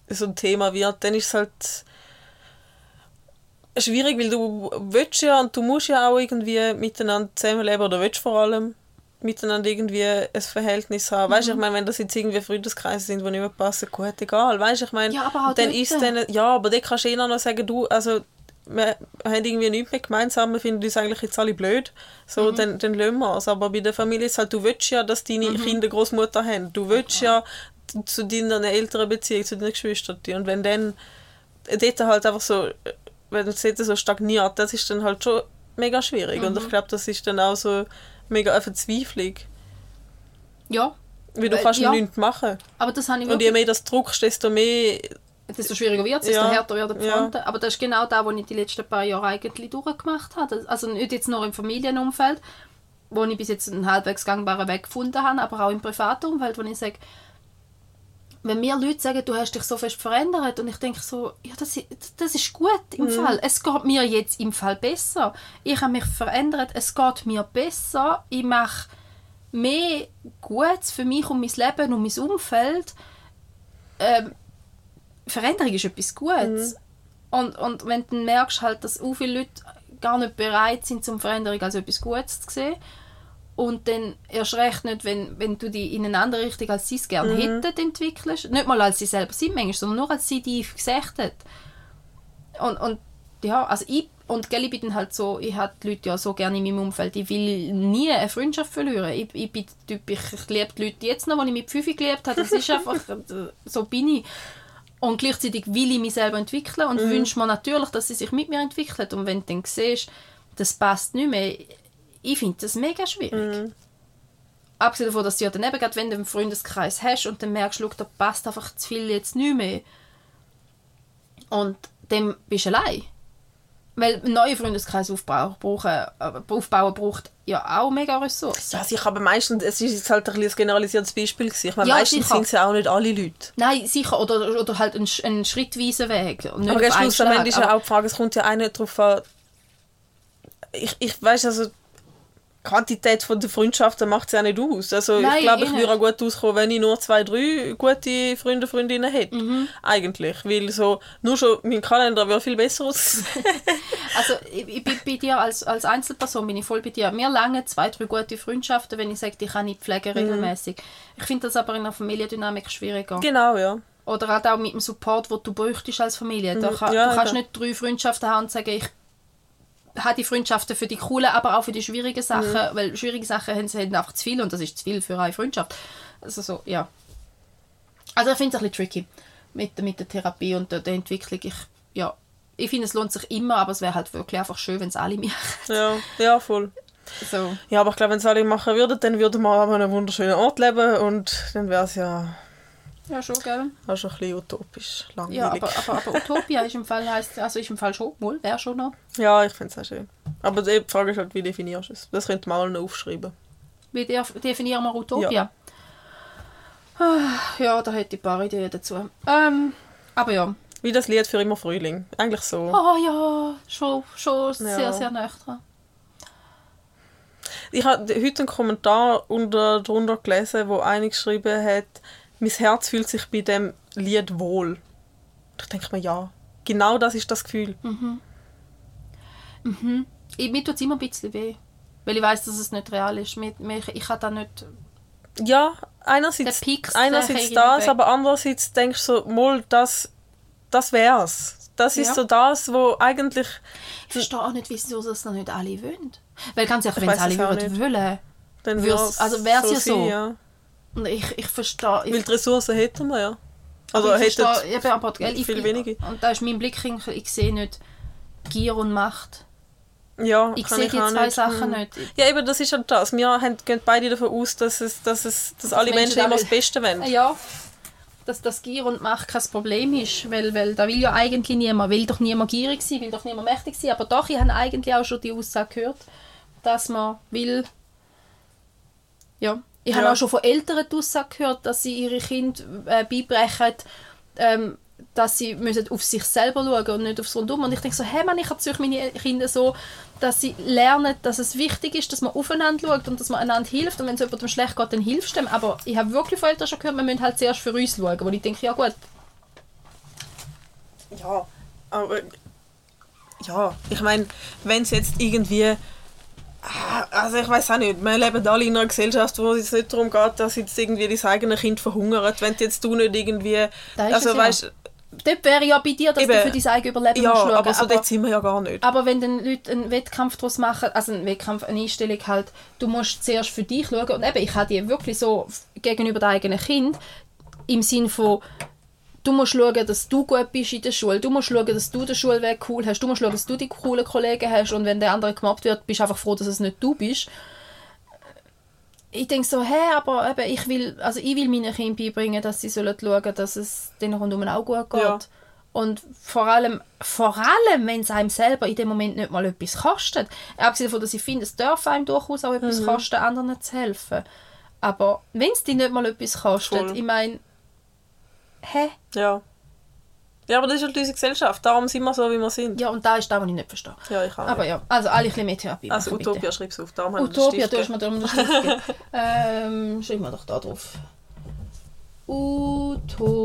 S1: so ein Thema wird, dann ist es halt schwierig, weil du willst ja und du musst ja auch irgendwie miteinander zusammenleben oder willst vor allem miteinander irgendwie ein Verhältnis haben. Weißt du, ich meine, wenn das jetzt irgendwie Freundeskreise sind, die nicht mehr passen, gut, egal. Weißt du, ich meine,
S2: Ja,
S1: dann ist dann, ja, aber dann kannst du eh noch sagen, du, also wir haben irgendwie nichts mehr gemeinsam, wir finden uns eigentlich jetzt alle blöd, so, dann, dann lassen wir es. Aber bei der Familie ist halt, du willst ja, dass deine Kinder Großmutter haben. Du willst ja zu deiner älteren Beziehung, zu deinen Geschwistern. Und wenn dann dort halt einfach so, wenn es dort so stagniert, das ist dann halt schon mega schwierig. Und ich glaube, das ist dann auch so mega eine Verzweiflung.
S2: Ja,
S1: Weil du
S2: Äh,
S1: kannst
S2: ja.
S1: nichts machen.
S2: aber das habe ich
S1: Und je mehr das druckst, desto mehr
S2: desto schwieriger wird es, desto
S1: Ja.
S2: härter werden die
S1: Ja.
S2: Fronten. Aber das ist genau das, was ich die letzten paar Jahre eigentlich durchgemacht habe. Also nicht jetzt nur im Familienumfeld, wo ich bis jetzt einen halbwegs gangbaren Weg gefunden habe, aber auch im privaten Umfeld, wo ich sage, wenn mir Leute sagen, du hast dich so fest verändert und ich denke so, ja, das, ist- das ist gut im
S1: Mhm.
S2: Fall. Es geht mir jetzt im Fall besser. Ich habe mich verändert, es geht mir besser. Ich mache mehr Gutes für mich und mein Leben und mein Umfeld. Ähm, Veränderung ist etwas Gutes. Und, und wenn du merkst, halt, dass auch viele Leute gar nicht bereit sind, zum Veränderung als etwas Gutes zu sehen, und dann erst recht nicht, wenn, wenn du die in eine andere Richtung, als sie es gerne hätten, entwickelst. Nicht mal, als sie selber sind manchmal, sondern nur, als sie die gesagt haben. Und, und ja, also ich, und gell, ich bin dann halt so, ich habe die Leute ja so gerne in meinem Umfeld, ich will nie eine Freundschaft verlieren. Ich, ich bin Typ, ich, ich liebe die Leute jetzt noch, die ich mit fünf geliebt habe, das ist einfach, so bin ich. Und gleichzeitig will ich mich selber entwickeln und wünsche mir natürlich, dass sie sich mit mir entwickelt. Und wenn du dann siehst, das passt nicht mehr, ich finde das mega schwierig. Abgesehen davon, dass du ja dann eben, gerade wenn du einen Freundeskreis hast und dann merkst, schau, da passt einfach zu viel jetzt nicht mehr. Und dann bist du allein. Weil einen neuen Freundeskreis aufbauen, brauchen, äh, aufbauen braucht ja auch mega Ressourcen.
S1: Ja, sicher, aber meistens, es ist jetzt halt ein, bisschen ein generalisiertes Beispiel gewesen. Ich meine,
S2: Ja,
S1: meistens
S2: sicher.
S1: sind es ja auch nicht alle Leute.
S2: Nein, sicher. Oder, oder halt ein, ein schrittweiser Weg.
S1: Aber
S2: einen
S1: schlussendlich ist ja auch die Frage, es kommt ja auch nicht darauf an, ich, ich weiß also, Quantität von der Freundschaften macht es ja nicht aus. Also
S2: Nein,
S1: ich glaube,
S2: eh
S1: ich
S2: nicht.
S1: würde auch gut auskommen, wenn ich nur zwei, drei gute Freunde, Freundinnen hätte.
S2: Mhm.
S1: Eigentlich. Weil so, nur schon mein Kalender wäre viel besser aus.
S2: Also ich, ich bin bei dir als, als Einzelperson bin ich voll bei dir. Mir lange zwei, drei gute Freundschaften, wenn ich sage, ich kann nicht pflegen regelmäßig. Ich finde das aber in einer Familiendynamik schwieriger.
S1: genau, ja.
S2: Oder halt auch mit dem Support, den du bräuchtest als Familie. Da kann,
S1: Ja,
S2: du kannst
S1: eben.
S2: nicht drei Freundschaften haben und sagen, ich habe die Freundschaften für die coolen, aber auch für die schwierigen Sachen, weil schwierige Sachen haben, haben einfach zu viel und das ist zu viel für eine Freundschaft. Also so, ja. Also ich finde es ein bisschen tricky mit, der- mit der Therapie und der, der Entwicklung. Ich, ja, ich finde, es lohnt sich immer, aber es wäre halt wirklich einfach schön, wenn es alle machen.
S1: Ja, ja, voll.
S2: So.
S1: Ja, aber ich glaube, wenn es alle machen würden, dann würden wir an einem wunderschönen Ort leben und dann wäre es ja
S2: Ja, schon, gell?
S1: auch schon ein bisschen utopisch, langweilig.
S2: Ja, aber, aber, aber Utopia ist im Fall, heisst, also ist im Fall schon, wohl, wäre schon noch.
S1: Ja, ich finde es auch schön. Aber die Frage ist halt, wie definierst du es? Das könnte man auch noch aufschreiben.
S2: Wie def- definieren wir Utopia? Ah, Ja, da hätte ich ein paar Ideen dazu. Ähm, aber ja.
S1: Wie das Lied für immer Frühling. Eigentlich so.
S2: Oh ja, schon, schon sehr,
S1: Ja.
S2: sehr nah dran.
S1: Ich habe heute einen Kommentar unter, drunter gelesen, wo einer geschrieben hat, mein Herz fühlt sich bei dem Lied wohl. Und ich denke mir, ja, genau das ist das Gefühl.
S2: Ich, mir tut es immer ein bisschen weh. Weil ich weiß, dass es nicht real ist. Mir, mir, ich kann da nicht...
S1: Ja, einerseits,
S2: Pieks,
S1: einerseits das, aber andererseits denkst du so, mal, das, das wär's. Das ist
S2: Ja.
S1: so das, wo eigentlich...
S2: Ich verstehe auch nicht, wieso das noch nicht alle wollen. Weil ganz ehrlich,
S1: Ich
S2: wenn es alle würden wollen...
S1: Dann wär's
S2: also wär's ja so.
S1: ja.
S2: Ich, ich verstehe... Ich,
S1: Weil die Ressourcen hätten wir ja. Also
S2: ich verstehe, eben, aber, gell, ich,
S1: viel weniger.
S2: Und da ist mein Blickwinkel, ich sehe nicht Gier und Macht.
S1: Ja,
S2: Ich sehe die zwei
S1: nicht.
S2: Sachen
S1: Hm.
S2: nicht.
S1: Ja, eben, das ist halt das. Wir haben, gehen beide davon aus, dass, es, dass, es, dass alle
S2: Menschen
S1: Menschen immer das Beste wollen.
S2: Ja, dass das Gier und Macht kein Problem ist, weil, weil da will ja eigentlich niemand, will doch niemand gierig sein, will doch niemand mächtig sein, aber doch, ich habe eigentlich auch schon die Aussage gehört, dass man will, ja, ich habe
S1: Ja.
S2: auch schon von Eltern die Aussage gehört, dass sie ihre Kinder äh, beibrechen, ähm, dass sie müssen auf sich selber schauen und nicht aufs Rundum. Und ich denke so, hey Mann, ich erzeuge meine Kinder so, dass sie lernen, dass es wichtig ist, dass man aufeinander schaut und dass man einander hilft. Und wenn es jemandem schlecht geht, dann hilfst du dem. Aber ich habe wirklich von Eltern schon gehört, wir müssen halt zuerst für uns schauen. Wo ich denke, ja gut.
S1: Ja, aber... Ja, ich meine, wenn es jetzt irgendwie... Also ich weiß auch nicht, wir leben alle in einer Gesellschaft, wo es nicht darum geht, dass jetzt irgendwie das eigene Kind verhungert, wenn jetzt du nicht irgendwie... Also
S2: es ja.
S1: weißt,
S2: Dort wäre ja bei dir, dass
S1: Eben.
S2: du für dein eigenes Überleben
S1: ja,
S2: musst schauen.
S1: aber so
S2: aber,
S1: dort sind wir ja gar nicht.
S2: aber wenn dann Leute einen Wettkampf daraus machen, also einen Wettkampf, eine Einstellung halt, du musst zuerst für dich schauen. Und eben, ich habe die wirklich so gegenüber deinem eigenen Kind im Sinn von, du musst schauen, dass du gut bist in der Schule, du musst schauen, dass du den Schulweg cool hast, du musst schauen, dass du die coolen Kollegen hast und wenn der andere gemobbt wird, bist du einfach froh, dass es nicht du bist. Ich denke so, hä, aber eben, ich will, also ich will meinen Kindern beibringen, dass sie sollen schauen, dass es denen rundum auch gut geht.
S1: Ja.
S2: Und vor allem, vor allem, wenn es einem selber in dem Moment nicht mal etwas kostet. Abgesehen davon, dass ich finde, es darf einem durchaus auch
S1: Mhm.
S2: etwas kosten, anderen zu helfen. Aber wenn es dir nicht mal etwas kostet,
S1: Voll.
S2: ich meine, hä?
S1: Ja. Ja, aber das ist halt unsere Gesellschaft, darum sind wir so, wie wir sind.
S2: Ja, und da ist das, was ich nicht verstehe.
S1: Ja, ich auch.
S2: Aber ja, also alle ein bisschen mehr Therapie
S1: Also
S2: machen, bitte.
S1: Utopia, schreib's auf, darum den
S2: Utopia, du hast mir da einen Stift ähm, schreiben wir doch da drauf.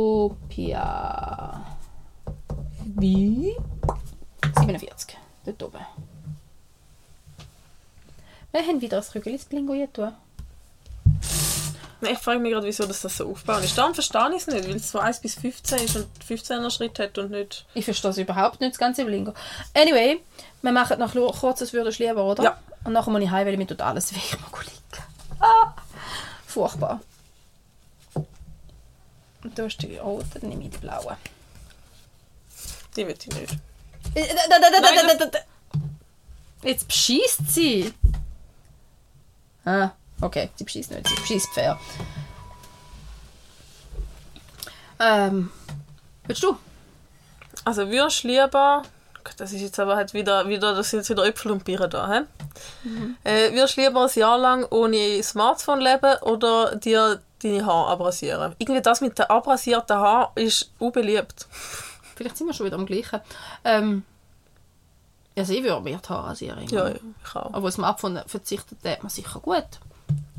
S2: Utopia. Wie? 47. Dort oben. Wir haben wieder ein Rügelis-Blingo hier tun.
S1: Nein, Ich frage mich gerade, wieso das, das so aufbauen ist. Darum verstehe ich es nicht, weil es so 1 bis 15 ist und 15er Schritt hat und nicht...
S2: Ich verstehe es überhaupt nicht, das ganze Blingo. Anyway, wir machen noch lo- kurzes Würdest lieber, oder?
S1: Ja.
S2: Und nachher muss ich heim, weil mir tut alles weh. Ich mag liegen. Ah, furchtbar. Und du hast die roten, dann nehme ich die blauen.
S1: Die will ich nicht.
S2: Äh, da, da, da, da, da, da, da. Jetzt beschießt sie. Ah, okay, sie beschießt nicht, sie beschießt fair. Ähm, willst du?
S1: Also würdest lieber... Das ist jetzt aber halt wieder, wieder das sind jetzt wieder Äpfel und Bier da, hä?
S2: Mhm.
S1: Äh, würdest lieber ein Jahr lang ohne Smartphone leben oder dir deine Haare abrasieren? Irgendwie das mit den abrasierten Haaren ist unbeliebt.
S2: Vielleicht sind wir schon wieder am gleichen. Ähm, also ich würde mir die Haare rasieren.
S1: Ja, ja, ich auch.
S2: Aber man abvon verzichtet, tät man sicher gut.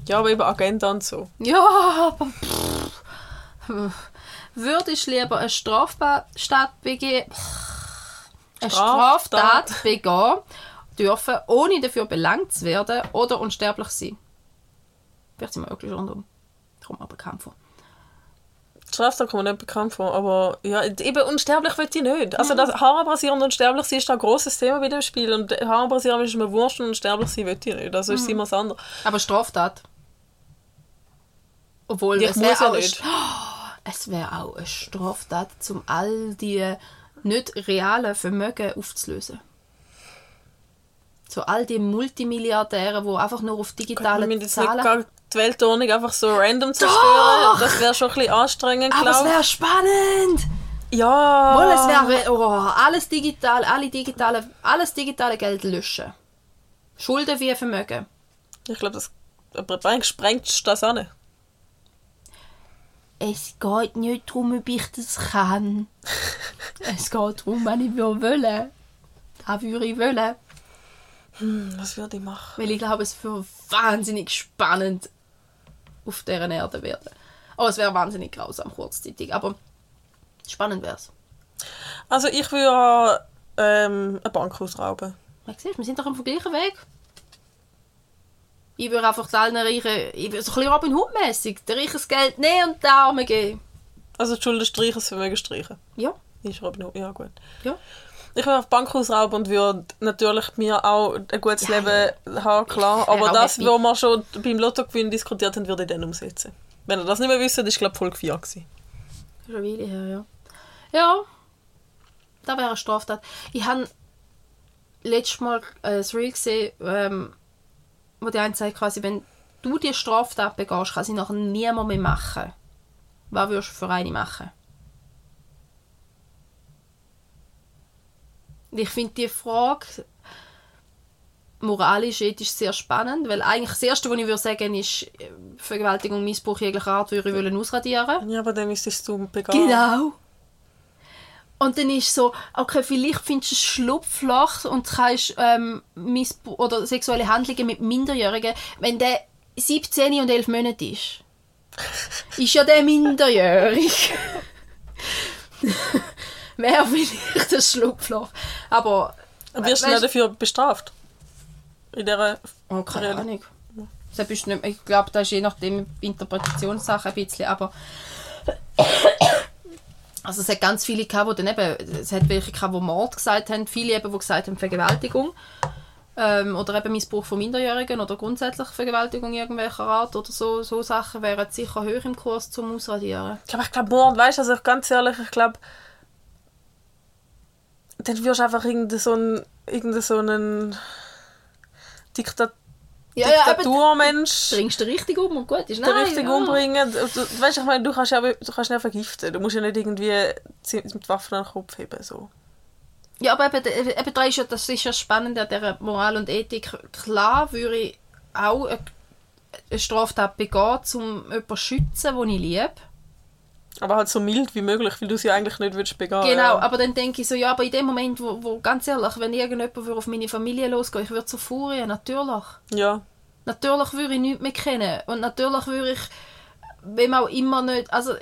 S1: Ja, aber eben Agenda und so.
S2: Ja, aber pff. Würdest du lieber eine Straftat begehen, eine
S1: Straftat.
S2: Begehen dürfen, ohne dafür belangt zu werden oder unsterblich sein? Vielleicht sind wir wirklich rundum. Kommt mir bekannt vor.
S1: Straftat kommt mir nicht bekannt vor, aber ja, eben unsterblich will ich nicht. Also das Haare abrasieren und unsterblich sein ist ein grosses Thema bei dem Spiel und Haare abrasieren ist mir wurscht und unsterblich sein will ich nicht. Also ist immer das andere.
S2: Aber Straftat. Obwohl,
S1: Ich
S2: es wäre
S1: ja
S2: auch,
S1: nicht.
S2: es wär auch eine Straftat, um all die nicht realen Vermögen aufzulösen. So all die Multimilliardäre, die einfach nur auf digitale
S1: müssen jetzt nicht
S2: Zahlen...
S1: die Weltordnung einfach so random zerstören. Das wäre schon ein bisschen anstrengend,
S2: Aber es
S1: glaube
S2: wäre spannend!
S1: ich. Ja.
S2: Wohl, es wäre oh, alles digital, alle digitale, alles digitale Geld löschen. Schulden wie Vermögen.
S1: Ich glaube, das aber eigentlich sprengt das an.
S2: Es geht nicht darum, ob ich das kann. es geht darum, wenn ich will. Das würde ich wollen.
S1: Hm, was würde ich machen?
S2: Weil ich glaube, es würde wahnsinnig spannend auf dieser Erde werden. Oh, es wäre wahnsinnig grausam kurzzeitig, aber spannend wäre es.
S1: Also ich würde ähm, eine Bank ausrauben.
S2: Ja, siehst, wir sind doch am gleichen Weg. Ich würde einfach allen Reichen, ich würde so ein bisschen Robin Hood-mässig, den Reichen das Geld nehmen und den Armen geben.
S1: Also die Schulden streichen, das Vermögen streichen.
S2: Ja,
S1: Ist Robin Hood. Ja, gut.
S2: ja.
S1: Ich würde auf die Bank ausrauben und würde natürlich mir auch ein gutes
S2: Ja,
S1: Leben haben, klar. Aber das, was wir schon beim Lottogewinn diskutiert haben, würde ich dann umsetzen. Wenn ihr das nicht mehr wisst, ist glaube ich Folge 4 gewesen.
S2: Schon eine Weile her, ja. Ja, das wäre eine Straftat. Ich habe letztes Mal ein Reel gesehen, ähm, wo die eine sagt, quasi, wenn du die Straftat begehst, kann sie nachher niemand mehr machen. Was würdest du für eine machen? Ich finde die Frage moralisch, ethisch sehr spannend, weil eigentlich das Erste, was ich würde sagen, ist äh, Vergewaltigung, Missbrauch jeglicher Art würde ich wollen ausradieren.
S1: Ja, aber dann müsstest du begehen.
S2: Genau. Und dann ist so, okay, vielleicht findest du es Schlupfloch und kannst ähm, Missbrauch oder sexuelle Handlungen mit Minderjährigen, wenn der 17 und 11 Monate ist. ist ja der minderjährig. Wäre vielleicht ein Schlupfloch. Aber...
S1: Wirst du
S2: weißt-
S1: nicht dafür bestraft? In dieser
S2: Oh, keine
S1: Real-
S2: Ahnung. Ich glaube, das ist je nachdem Interpretationssache ein bisschen, aber also es hat ganz viele gehabt, die dann eben, es hat welche gehabt, die Mord gesagt haben, viele eben, die gesagt haben Vergewaltigung ähm, oder eben Missbrauch von Minderjährigen oder grundsätzlich Vergewaltigung irgendwelcher Art oder so, so Sachen wären sicher höher im Kurs zum Ausradieren.
S1: Ich glaube, ich glaube, Mord, weißt du, also ganz ehrlich, ich glaube, dann wirst du einfach irgendeinen so einen, so einen Diktat
S2: Ja, ja,
S1: Diktaturmensch
S2: bringst du richtig um und gut ist. Nein,
S1: richtig
S2: ja.
S1: umbringen. Du, du, weißt, ich meine, du kannst ja du kannst nicht vergiften. Du musst ja nicht irgendwie mit Waffen an den Kopf heben. So.
S2: Ja, aber eben, eben da ist ja, das ist ja spannend an dieser Moral und Ethik. Klar würde ich auch eine, eine Straftat begehen, um jemanden zu schützen, den ich liebe.
S1: Aber halt so mild wie möglich, weil du sie eigentlich nicht würdest begehen.
S2: Genau, aber dann denke ich so, ja, aber in dem Moment, wo, wo ganz ehrlich, wenn irgendjemand auf meine Familie losgehen ich würde so furien, natürlich.
S1: Ja,
S2: Natürlich würde ich nichts mehr kennen. Und natürlich würde ich, wem auch immer nicht, also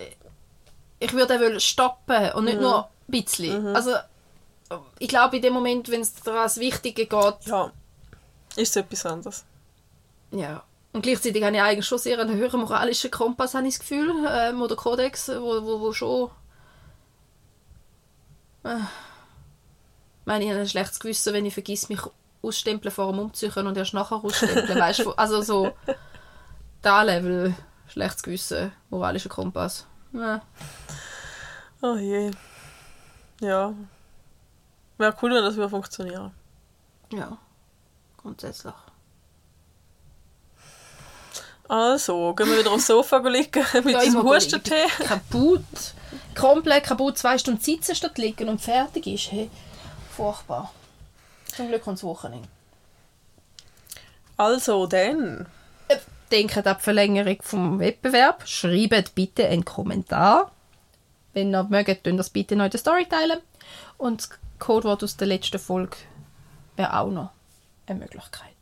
S2: ich würde wollen stoppen und nicht nur ein bisschen. Also ich glaube, in dem Moment, wenn es daran das Wichtige geht,
S1: ja. Ist es etwas anderes.
S2: Ja. Und gleichzeitig habe ich eigentlich schon sehr einen höheren moralischen Kompass, habe ich das Gefühl, ähm, oder Kodex, wo, wo, wo schon... Äh, ich meine, ich habe ein schlechtes Gewissen, wenn ich vergesse, mich ausstempeln vor dem Umziehen und erst nachher ausstempeln, weißt du? Also so... Da Level, schlechtes Gewissen, moralischer Kompass. Ja.
S1: Oh je. Ja. Wäre cool, wenn das würde funktionieren.
S2: ja, grundsätzlich.
S1: Also, gehen wir wieder aufs Sofa liegen mit diesem Hustentee.
S2: Kaputt. Komplett kaputt, zwei Stunden sitzen statt liegen und fertig ist. Hey, furchtbar. Zum Glück kommt das Wochenende.
S1: Also, dann.
S2: Denkt an die Verlängerung vom Wettbewerb. Schreibt bitte einen Kommentar. Wenn ihr mögt, tun das bitte noch in der Story teilen. Und das Codewort aus der letzten Folge wäre auch noch eine Möglichkeit.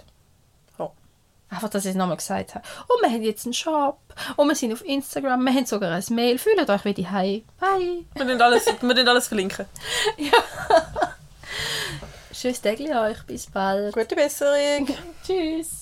S1: Ja.
S2: Einfach, dass ich es nochmal gesagt habe. Und wir haben jetzt einen Shop. Und wir sind auf Instagram. Wir haben sogar ein Mail. Fühlt euch wie die Bye.
S1: Wir können alles, wir alles verlinken.
S2: Tschüss, Degli euch. Bis bald.
S1: Gute Besserung.
S2: Tschüss.